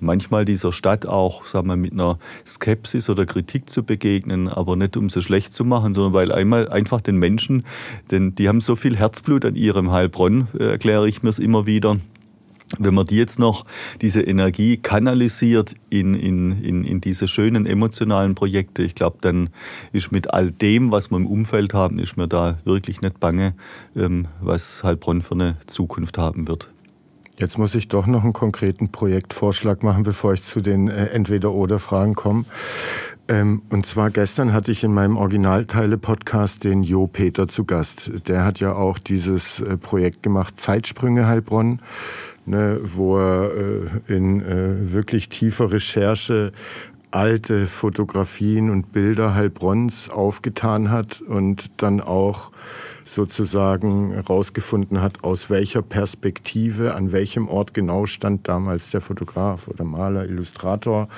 manchmal dieser Stadt auch sagen wir, mit einer Skepsis oder Kritik zu begegnen, aber nicht um sie schlecht zu machen, sondern weil einmal einfach den Menschen, denn die haben so viel Herzblut an ihrem Heilbronn, äh, erkläre ich mir es immer wieder wenn man die jetzt noch, diese Energie kanalisiert in, in, in, in diese schönen emotionalen Projekte, ich glaube, dann ist mit all dem, was wir im Umfeld haben, ist mir da wirklich nicht bange, ähm, was Heilbronn für eine Zukunft haben wird. Jetzt muss ich doch noch einen konkreten Projektvorschlag machen, bevor ich zu den äh, Entweder-Oder-Fragen komme. Ähm, und zwar gestern hatte ich in meinem Originalteile-Podcast den Jo Peter zu Gast. Der hat ja auch dieses äh, Projekt gemacht, Zeitsprünge Heilbronn ne, wo er äh, in äh, wirklich tiefer Recherche alte Fotografien und Bilder Heilbronns aufgetan hat und dann auch sozusagen herausgefunden hat, aus welcher Perspektive, an welchem Ort genau stand damals der Fotograf oder Maler, Illustrator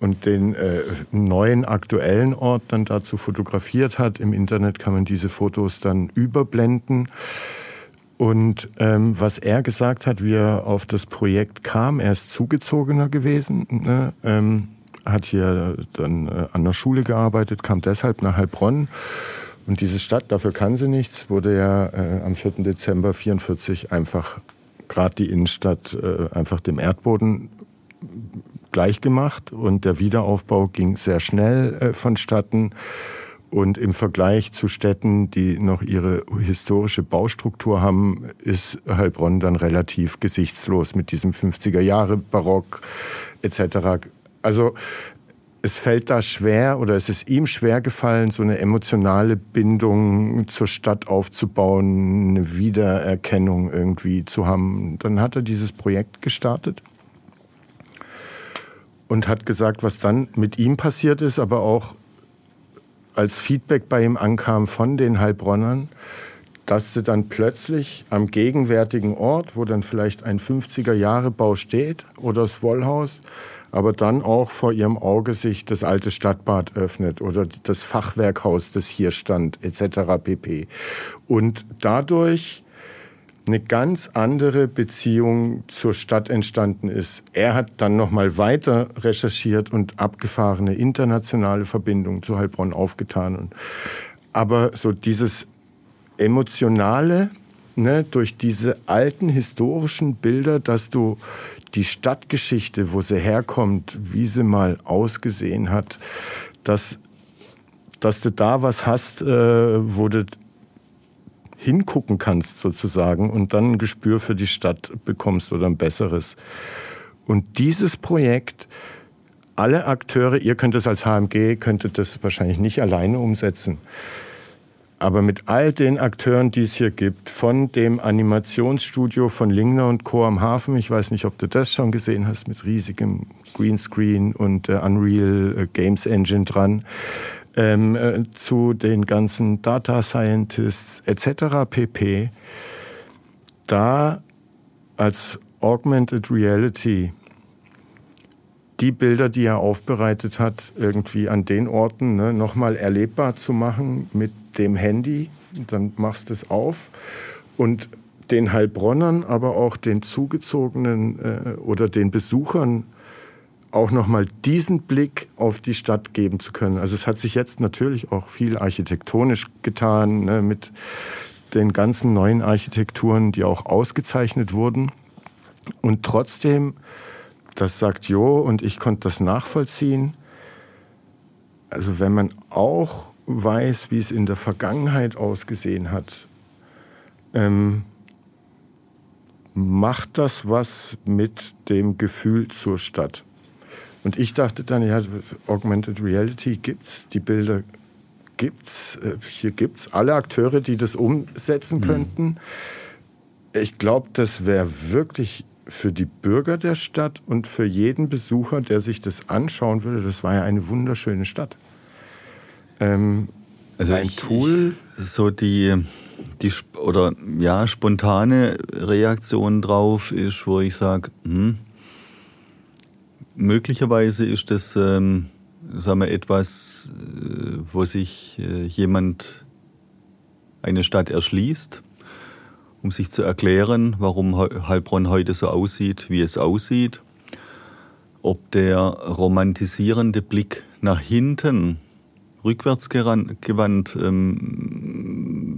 und den äh, neuen aktuellen Ort dann dazu fotografiert hat. Im Internet kann man diese Fotos dann überblenden. Und ähm, was er gesagt hat, wie er auf das Projekt kam, er ist zugezogener gewesen, ne? ähm, hat hier dann äh, an der Schule gearbeitet, kam deshalb nach Heilbronn. Und diese Stadt, dafür kann sie nichts, wurde ja äh, am 4. Dezember 1944 einfach, gerade die Innenstadt, äh, einfach dem Erdboden gleichgemacht. Und der Wiederaufbau ging sehr schnell äh, vonstatten. Und im Vergleich zu Städten, die noch ihre historische Baustruktur haben, ist Heilbronn dann relativ gesichtslos mit diesem 50er Jahre Barock etc. Also es fällt da schwer oder es ist ihm schwer gefallen, so eine emotionale Bindung zur Stadt aufzubauen, eine Wiedererkennung irgendwie zu haben. Dann hat er dieses Projekt gestartet und hat gesagt, was dann mit ihm passiert ist, aber auch als Feedback bei ihm ankam von den Heilbronnern, dass sie dann plötzlich am gegenwärtigen Ort, wo dann vielleicht ein 50er-Jahre-Bau steht oder das Wollhaus, aber dann auch vor ihrem Auge sich das alte Stadtbad öffnet oder das Fachwerkhaus, das hier stand, etc. pp. Und dadurch eine ganz andere Beziehung zur Stadt entstanden ist. Er hat dann noch mal weiter recherchiert und abgefahrene internationale Verbindungen zu Heilbronn aufgetan. Aber so dieses emotionale, ne, durch diese alten historischen Bilder, dass du die Stadtgeschichte, wo sie herkommt, wie sie mal ausgesehen hat, dass, dass du da was hast, äh, wo du hingucken kannst sozusagen und dann ein Gespür für die Stadt bekommst oder ein besseres. Und dieses Projekt, alle Akteure, ihr könnt es als HMG, könntet das wahrscheinlich nicht alleine umsetzen. Aber mit all den Akteuren, die es hier gibt, von dem Animationsstudio von Lingner und Co. am Hafen, ich weiß nicht, ob du das schon gesehen hast, mit riesigem Greenscreen und äh, Unreal äh, Games Engine dran, ähm, äh, zu den ganzen Data Scientists etc. pp. Da als Augmented Reality die Bilder, die er aufbereitet hat, irgendwie an den Orten ne, nochmal erlebbar zu machen mit dem Handy. Dann machst du es auf und den Heilbronnern, aber auch den Zugezogenen äh, oder den Besuchern auch nochmal diesen Blick auf die Stadt geben zu können. Also es hat sich jetzt natürlich auch viel architektonisch getan ne, mit den ganzen neuen Architekturen, die auch ausgezeichnet wurden. Und trotzdem das sagt Jo und ich konnte das nachvollziehen. Also wenn man auch weiß, wie es in der Vergangenheit ausgesehen hat, ähm, macht das was mit dem Gefühl zur Stadt. Und ich dachte dann, ja, Augmented Reality gibt's, die Bilder gibt's, äh, hier gibt's alle Akteure, die das umsetzen mhm. könnten. Ich glaube, das wäre wirklich für die Bürger der Stadt und für jeden Besucher, der sich das anschauen würde, das war ja eine wunderschöne Stadt. Ähm, also ein ich, Tool. Ich, so die, die oder ja, spontane Reaktion drauf ist, wo ich sage, hm, möglicherweise ist das ähm, sagen wir, etwas, äh, wo sich äh, jemand eine Stadt erschließt um sich zu erklären, warum Heilbronn heute so aussieht, wie es aussieht. Ob der romantisierende Blick nach hinten, rückwärts gewandt, ähm,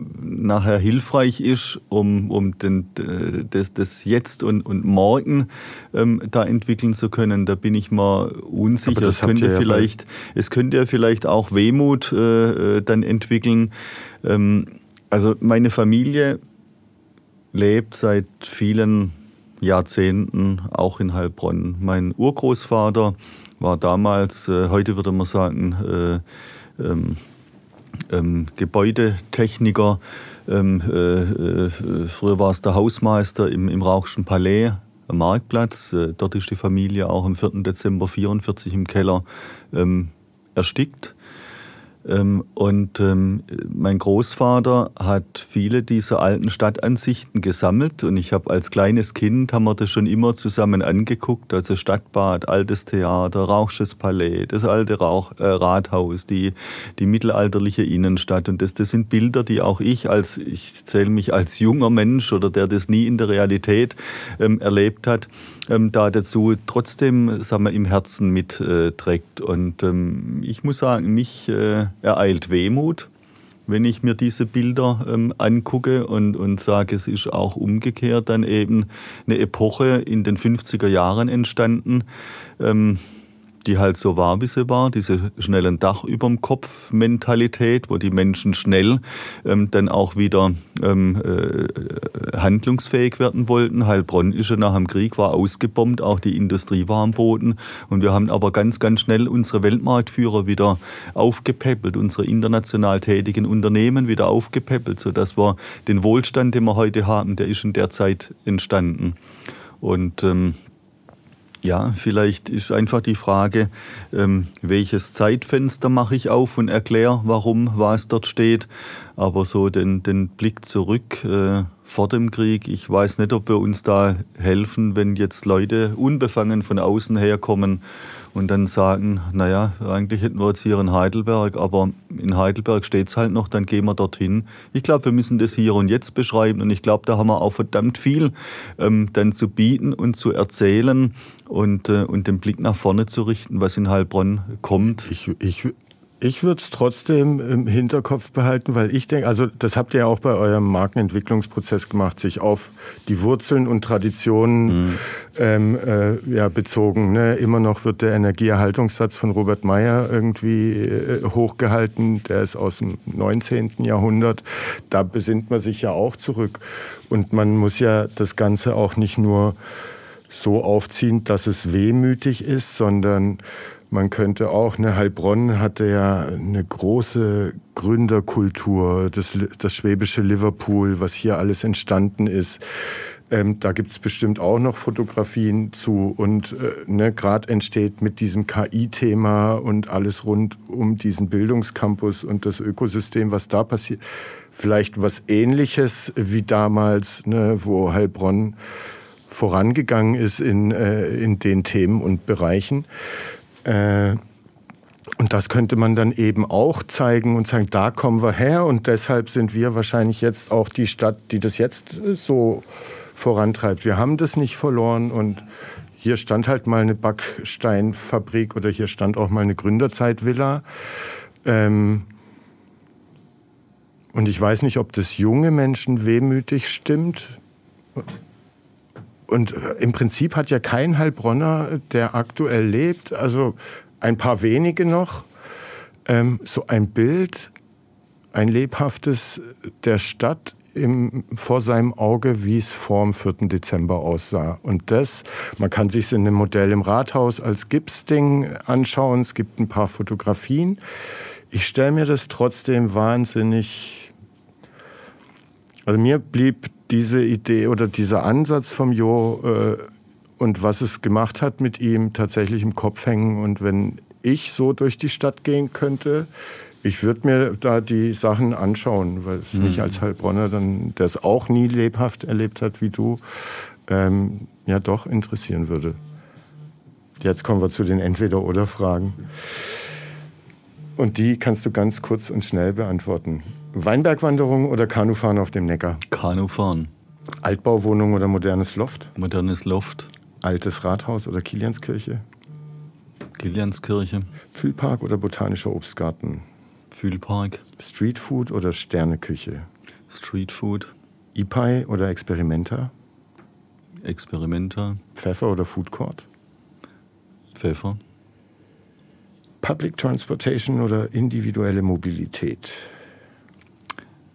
nachher hilfreich ist, um, um den, das, das Jetzt und, und Morgen ähm, da entwickeln zu können, da bin ich mal unsicher. Es könnte, ja vielleicht, es könnte ja vielleicht auch Wehmut äh, äh, dann entwickeln. Ähm, also meine Familie lebt seit vielen Jahrzehnten auch in Heilbronn. Mein Urgroßvater war damals, äh, heute würde man sagen, äh, ähm, ähm, Gebäudetechniker. Ähm, äh, äh früher war es der Hausmeister im, im Rauchschen Palais am Marktplatz. Äh, dort ist die Familie auch am 4. Dezember 1944 im Keller ähm, erstickt. Ähm, und ähm, mein Großvater hat viele dieser alten Stadtansichten gesammelt. Und ich habe als kleines Kind haben wir das schon immer zusammen angeguckt, also Stadtbad, altes Theater, Rauchsches Palais, das alte Rauch, äh, Rathaus, die, die mittelalterliche Innenstadt. Und das, das sind Bilder, die auch ich als, ich zähle mich als junger Mensch oder der das nie in der Realität ähm, erlebt hat, ähm, da dazu trotzdem, sagen wir, im Herzen mitträgt. Und ähm, ich muss sagen, mich äh, ereilt Wehmut, wenn ich mir diese Bilder ähm, angucke und, und sage, es ist auch umgekehrt dann eben eine Epoche in den 50er Jahren entstanden. Ähm, die halt so war, wie sie war, diese schnellen Dach überm Kopf Mentalität, wo die Menschen schnell ähm, dann auch wieder ähm, äh, handlungsfähig werden wollten. Heilbronn ist ja nach dem Krieg war ausgebombt, auch die Industrie war am Boden und wir haben aber ganz, ganz schnell unsere Weltmarktführer wieder aufgepäppelt, unsere international tätigen Unternehmen wieder aufgepäppelt, sodass wir den Wohlstand, den wir heute haben, der ist in der Zeit entstanden. Und ähm, ja, vielleicht ist einfach die Frage, ähm, welches Zeitfenster mache ich auf und erkläre, warum was dort steht. Aber so den, den Blick zurück äh, vor dem Krieg, ich weiß nicht, ob wir uns da helfen, wenn jetzt Leute unbefangen von außen herkommen und dann sagen, naja, eigentlich hätten wir jetzt hier in Heidelberg, aber in Heidelberg steht es halt noch, dann gehen wir dorthin. Ich glaube, wir müssen das hier und jetzt beschreiben und ich glaube, da haben wir auch verdammt viel ähm, dann zu bieten und zu erzählen und, äh, und den Blick nach vorne zu richten, was in Heilbronn kommt. Ich, ich, ich würde es trotzdem im Hinterkopf behalten, weil ich denke, also das habt ihr ja auch bei eurem Markenentwicklungsprozess gemacht, sich auf die Wurzeln und Traditionen mhm. ähm, äh, ja, bezogen. Ne? Immer noch wird der Energieerhaltungssatz von Robert Meyer irgendwie äh, hochgehalten, der ist aus dem 19. Jahrhundert. Da besinnt man sich ja auch zurück. Und man muss ja das Ganze auch nicht nur so aufziehen, dass es wehmütig ist, sondern man könnte auch, ne, Heilbronn hatte ja eine große Gründerkultur, das, das schwäbische Liverpool, was hier alles entstanden ist. Ähm, da gibt's bestimmt auch noch Fotografien zu. Und äh, ne, gerade entsteht mit diesem KI-Thema und alles rund um diesen Bildungscampus und das Ökosystem, was da passiert, vielleicht was Ähnliches wie damals, ne, wo Heilbronn vorangegangen ist in, äh, in den Themen und Bereichen. Äh, und das könnte man dann eben auch zeigen und sagen, da kommen wir her und deshalb sind wir wahrscheinlich jetzt auch die Stadt, die das jetzt äh, so vorantreibt. Wir haben das nicht verloren und hier stand halt mal eine Backsteinfabrik oder hier stand auch mal eine Gründerzeitvilla. Ähm, und ich weiß nicht, ob das junge Menschen wehmütig stimmt und im Prinzip hat ja kein Heilbronner, der aktuell lebt, also ein paar wenige noch, ähm, so ein Bild, ein lebhaftes der Stadt im, vor seinem Auge, wie es vor dem 4. Dezember aussah. Und das, man kann sich in einem Modell im Rathaus als Gipsding anschauen. Es gibt ein paar Fotografien. Ich stelle mir das trotzdem wahnsinnig. Also mir blieb diese Idee oder dieser Ansatz vom Jo äh, und was es gemacht hat mit ihm tatsächlich im Kopf hängen. Und wenn ich so durch die Stadt gehen könnte, ich würde mir da die Sachen anschauen, weil es mhm. mich als Heilbronner, dann, der es auch nie lebhaft erlebt hat wie du, ähm, ja doch interessieren würde. Jetzt kommen wir zu den Entweder-Oder-Fragen. Und die kannst du ganz kurz und schnell beantworten. Weinbergwanderung oder Kanufahren auf dem Neckar? Kanufahren. Altbauwohnung oder modernes Loft? Modernes Loft. Altes Rathaus oder Kilianskirche? Kilianskirche. Fühlpark oder botanischer Obstgarten? Fühlpark. Streetfood oder Sterneküche? Streetfood. Ipai oder Experimenta? Experimenta. Pfeffer oder Food Court? Pfeffer. Public Transportation oder individuelle Mobilität?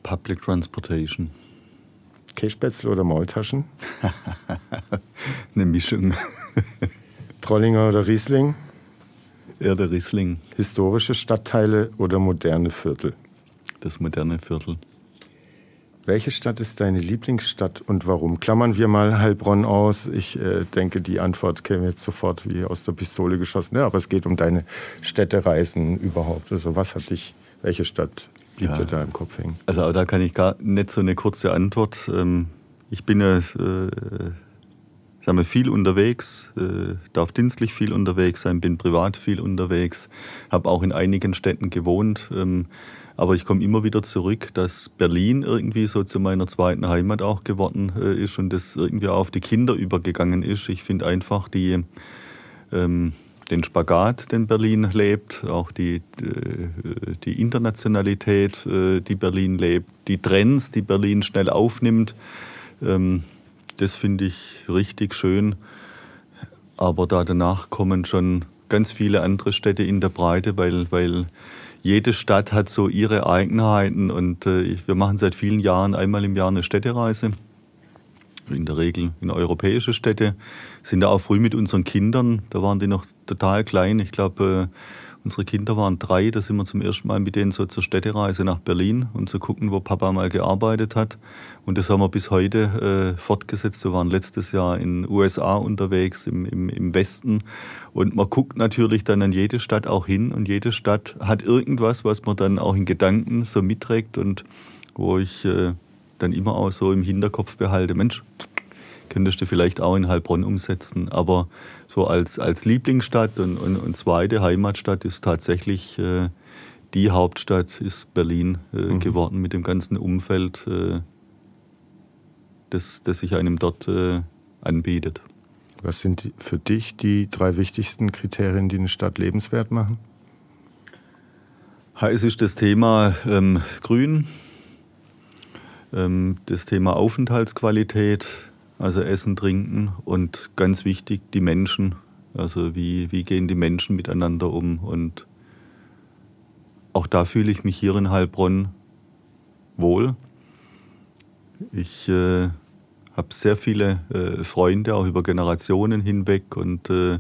Public Transportation. Käsespätzle oder Maultaschen? Eine Mischung. Trollinger oder Riesling? Eher der Riesling. Historische Stadtteile oder moderne Viertel? Das moderne Viertel. Welche Stadt ist deine Lieblingsstadt und warum? Klammern wir mal Heilbronn aus. Ich äh, denke, die Antwort käme jetzt sofort wie aus der Pistole geschossen. Ja, aber es geht um deine Städtereisen überhaupt. Also was hat dich, welche Stadt blieb ja. da im Kopf hängen? Also da kann ich gar nicht so eine kurze Antwort. Ähm, ich bin ja äh, sagen wir, viel unterwegs, äh, darf dienstlich viel unterwegs sein, bin privat viel unterwegs, habe auch in einigen Städten gewohnt. Ähm, aber ich komme immer wieder zurück, dass Berlin irgendwie so zu meiner zweiten Heimat auch geworden äh, ist und das irgendwie auf die Kinder übergegangen ist. Ich finde einfach die, ähm, den Spagat, den Berlin lebt, auch die, äh, die Internationalität, äh, die Berlin lebt, die Trends, die Berlin schnell aufnimmt. Ähm, das finde ich richtig schön. Aber da danach kommen schon ganz viele andere Städte in der Breite, weil, weil jede Stadt hat so ihre Eigenheiten und äh, wir machen seit vielen Jahren einmal im Jahr eine Städtereise. In der Regel in europäische Städte. Sind da auch früh mit unseren Kindern. Da waren die noch total klein. Ich glaube, äh, Unsere Kinder waren drei, da sind wir zum ersten Mal mit denen so zur Städtereise nach Berlin und zu gucken, wo Papa mal gearbeitet hat. Und das haben wir bis heute äh, fortgesetzt. Wir waren letztes Jahr in USA unterwegs, im, im, im Westen. Und man guckt natürlich dann an jede Stadt auch hin und jede Stadt hat irgendwas, was man dann auch in Gedanken so mitträgt und wo ich äh, dann immer auch so im Hinterkopf behalte, Mensch, könntest du vielleicht auch in Heilbronn umsetzen. Aber so als, als Lieblingsstadt und, und, und zweite Heimatstadt ist tatsächlich äh, die Hauptstadt ist Berlin äh, mhm. geworden mit dem ganzen Umfeld, äh, das, das sich einem dort äh, anbietet. Was sind für dich die drei wichtigsten Kriterien, die eine Stadt lebenswert machen? Es ist das Thema ähm, Grün, ähm, das Thema Aufenthaltsqualität, also Essen, Trinken und ganz wichtig die Menschen. Also wie, wie gehen die Menschen miteinander um und auch da fühle ich mich hier in Heilbronn wohl. Ich äh, habe sehr viele äh, Freunde, auch über Generationen hinweg und äh,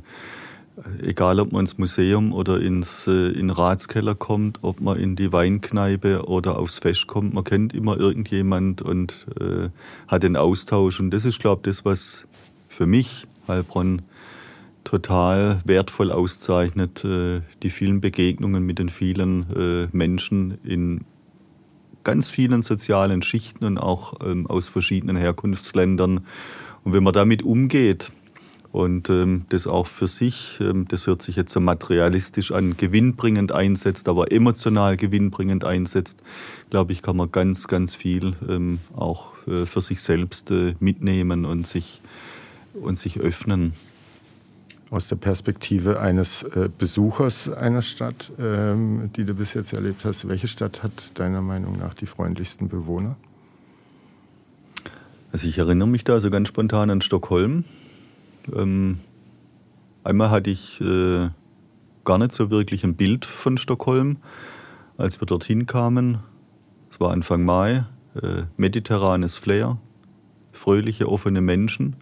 egal ob man ins Museum oder ins, äh, in den Ratskeller kommt, ob man in die Weinkneipe oder aufs Fest kommt, man kennt immer irgendjemand und äh, hat den Austausch. Und das ist, glaube ich, das, was für mich Heilbronn total wertvoll auszeichnet, äh, die vielen Begegnungen mit den vielen äh, Menschen in ganz vielen sozialen Schichten und auch ähm, aus verschiedenen Herkunftsländern. Und wenn man damit umgeht, und ähm, das auch für sich, ähm, das hört sich jetzt so materialistisch an, gewinnbringend einsetzt, aber emotional gewinnbringend einsetzt, glaube ich, kann man ganz, ganz viel ähm, auch äh, für sich selbst äh, mitnehmen und sich, und sich öffnen. Aus der Perspektive eines äh, Besuchers einer Stadt, ähm, die du bis jetzt erlebt hast, welche Stadt hat deiner Meinung nach die freundlichsten Bewohner? Also ich erinnere mich da so ganz spontan an Stockholm. Ähm, einmal hatte ich äh, gar nicht so wirklich ein Bild von Stockholm, als wir dorthin kamen. Es war Anfang Mai, äh, mediterranes Flair, fröhliche, offene Menschen.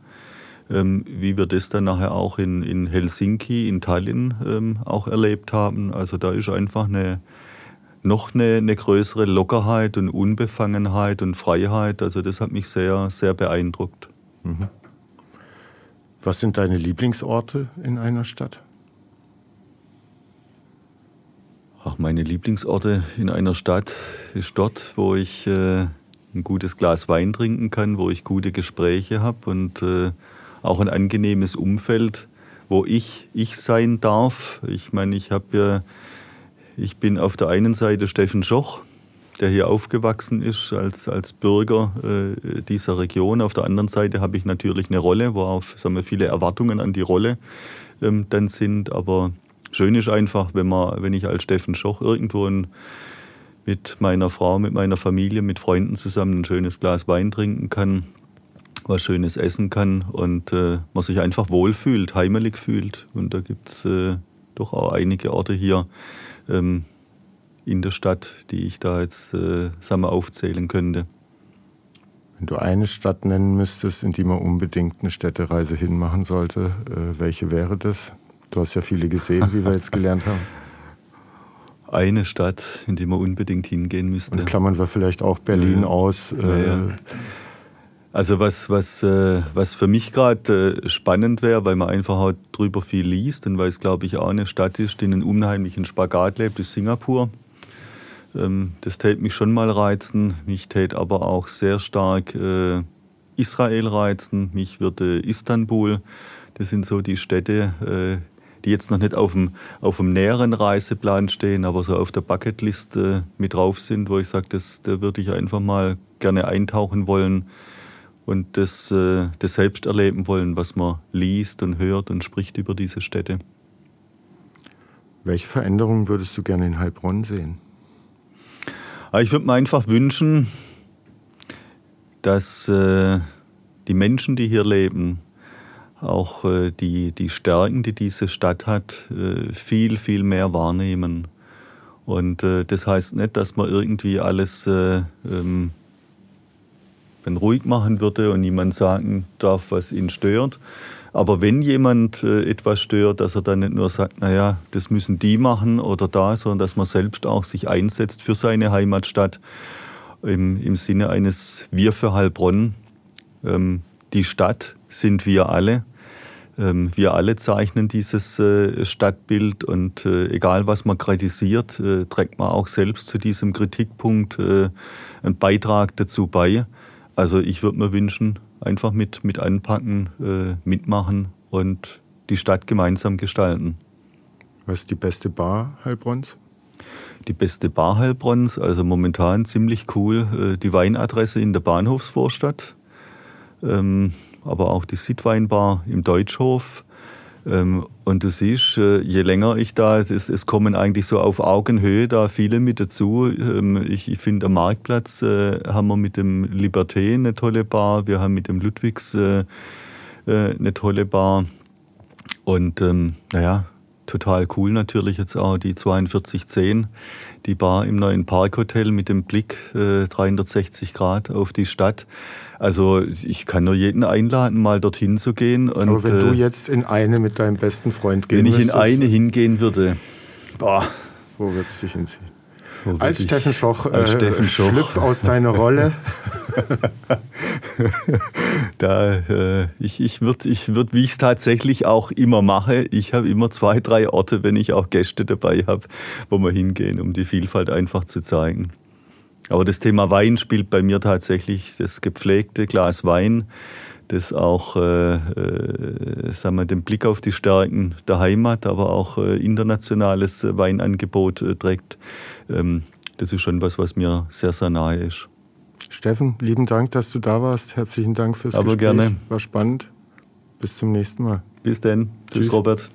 Ähm, wie wir das dann nachher auch in, in Helsinki, in Tallinn ähm, auch erlebt haben. Also da ist einfach eine, noch eine, eine größere Lockerheit und Unbefangenheit und Freiheit. Also das hat mich sehr, sehr beeindruckt. Mhm. Was sind deine Lieblingsorte in einer Stadt? Ach, meine Lieblingsorte in einer Stadt ist dort, wo ich äh, ein gutes Glas Wein trinken kann, wo ich gute Gespräche habe und äh, auch ein angenehmes Umfeld, wo ich ich sein darf. Ich meine, ich habe ja, ich bin auf der einen Seite Steffen Schoch, der hier aufgewachsen ist als, als Bürger äh, dieser Region. Auf der anderen Seite habe ich natürlich eine Rolle, worauf sagen wir, viele Erwartungen an die Rolle ähm, dann sind. Aber schön ist einfach, wenn, man, wenn ich als Steffen Schoch irgendwo ein, mit meiner Frau, mit meiner Familie, mit Freunden zusammen ein schönes Glas Wein trinken kann, was Schönes essen kann und äh, man sich einfach wohlfühlt, heimelig fühlt. Und da gibt es äh, doch auch einige Orte hier ähm, in der Stadt, die ich da jetzt äh, sagen wir, aufzählen könnte. Wenn du eine Stadt nennen müsstest, in die man unbedingt eine Städtereise hinmachen sollte, äh, welche wäre das? Du hast ja viele gesehen, wie wir jetzt gelernt haben. Eine Stadt, in die man unbedingt hingehen müsste. Und klammern wir vielleicht auch Berlin ja. aus. Äh, ja. Also was, was, äh, was für mich gerade äh, spannend wäre, weil man einfach auch drüber viel liest und weil es, glaube ich, auch eine Stadt ist, die einen unheimlichen Spagat lebt, ist Singapur. Ähm, das täte mich schon mal reizen. Mich täte aber auch sehr stark äh, Israel reizen. Mich würde Istanbul. Das sind so die Städte, äh, die jetzt noch nicht auf dem, auf dem näheren Reiseplan stehen, aber so auf der Bucketliste mit drauf sind, wo ich sage, da würde ich einfach mal gerne eintauchen wollen und das, äh, das selbst erleben wollen, was man liest und hört und spricht über diese Städte. Welche Veränderungen würdest du gerne in Heilbronn sehen? Ah, ich würde mir einfach wünschen, dass äh, die Menschen, die hier leben, auch äh, die, die Stärken, die diese Stadt hat, äh, viel, viel mehr wahrnehmen. Und äh, das heißt nicht, dass man irgendwie alles äh, ähm, ruhig machen würde und niemand sagen darf, was ihn stört. Aber wenn jemand äh, etwas stört, dass er dann nicht nur sagt, naja, das müssen die machen oder da, sondern dass man selbst auch sich einsetzt für seine Heimatstadt im, im Sinne eines Wir für Heilbronn. Ähm, die Stadt sind wir alle. Ähm, wir alle zeichnen dieses äh, Stadtbild und äh, egal was man kritisiert, äh, trägt man auch selbst zu diesem Kritikpunkt äh, einen Beitrag dazu bei. Also ich würde mir wünschen, einfach mit, mit anpacken, äh, mitmachen und die Stadt gemeinsam gestalten. Was ist die beste Bar Heilbronns? Die beste Bar Heilbronns, also momentan ziemlich cool, äh, die Weinadresse in der Bahnhofsvorstadt, ähm, aber auch die Sittweinbar im Deutschhof und du siehst, äh, je länger ich da, es, es kommen eigentlich so auf Augenhöhe da viele mit dazu. Ähm, ich, ich finde, am Marktplatz äh, haben wir mit dem Liberté eine tolle Bar, wir haben mit dem Ludwigs äh, eine tolle Bar. Und ähm, naja, total cool natürlich jetzt auch die 4210, die Bar im neuen Parkhotel mit dem Blick äh, 360 Grad auf die Stadt. Also ich kann nur jeden einladen, mal dorthin zu gehen. Und, Aber wenn äh, du jetzt in eine mit deinem besten Freund gehen Wenn ich in eine hingehen würde, boah. Wo wird es dich hinziehen? Als Steffen Schoch, als äh, Steffen Schoch. schlüpf aus deiner Rolle. da, äh, ich ich würde, ich würd, wie ich es tatsächlich auch immer mache, ich habe immer zwei, drei Orte, wenn ich auch Gäste dabei habe, wo wir hingehen, um die Vielfalt einfach zu zeigen. Aber das Thema Wein spielt bei mir tatsächlich das gepflegte Glas Wein, das auch äh, äh, sagen wir, den Blick auf die Stärken der Heimat, aber auch äh, internationales Weinangebot äh, trägt. Ähm, das ist schon was, was mir sehr, sehr nahe ist. Steffen, lieben Dank, dass du da warst. Herzlichen Dank fürs Aber Gespräch. gerne. War spannend. Bis zum nächsten Mal. Bis dann. Tschüss, Tschüss. Robert.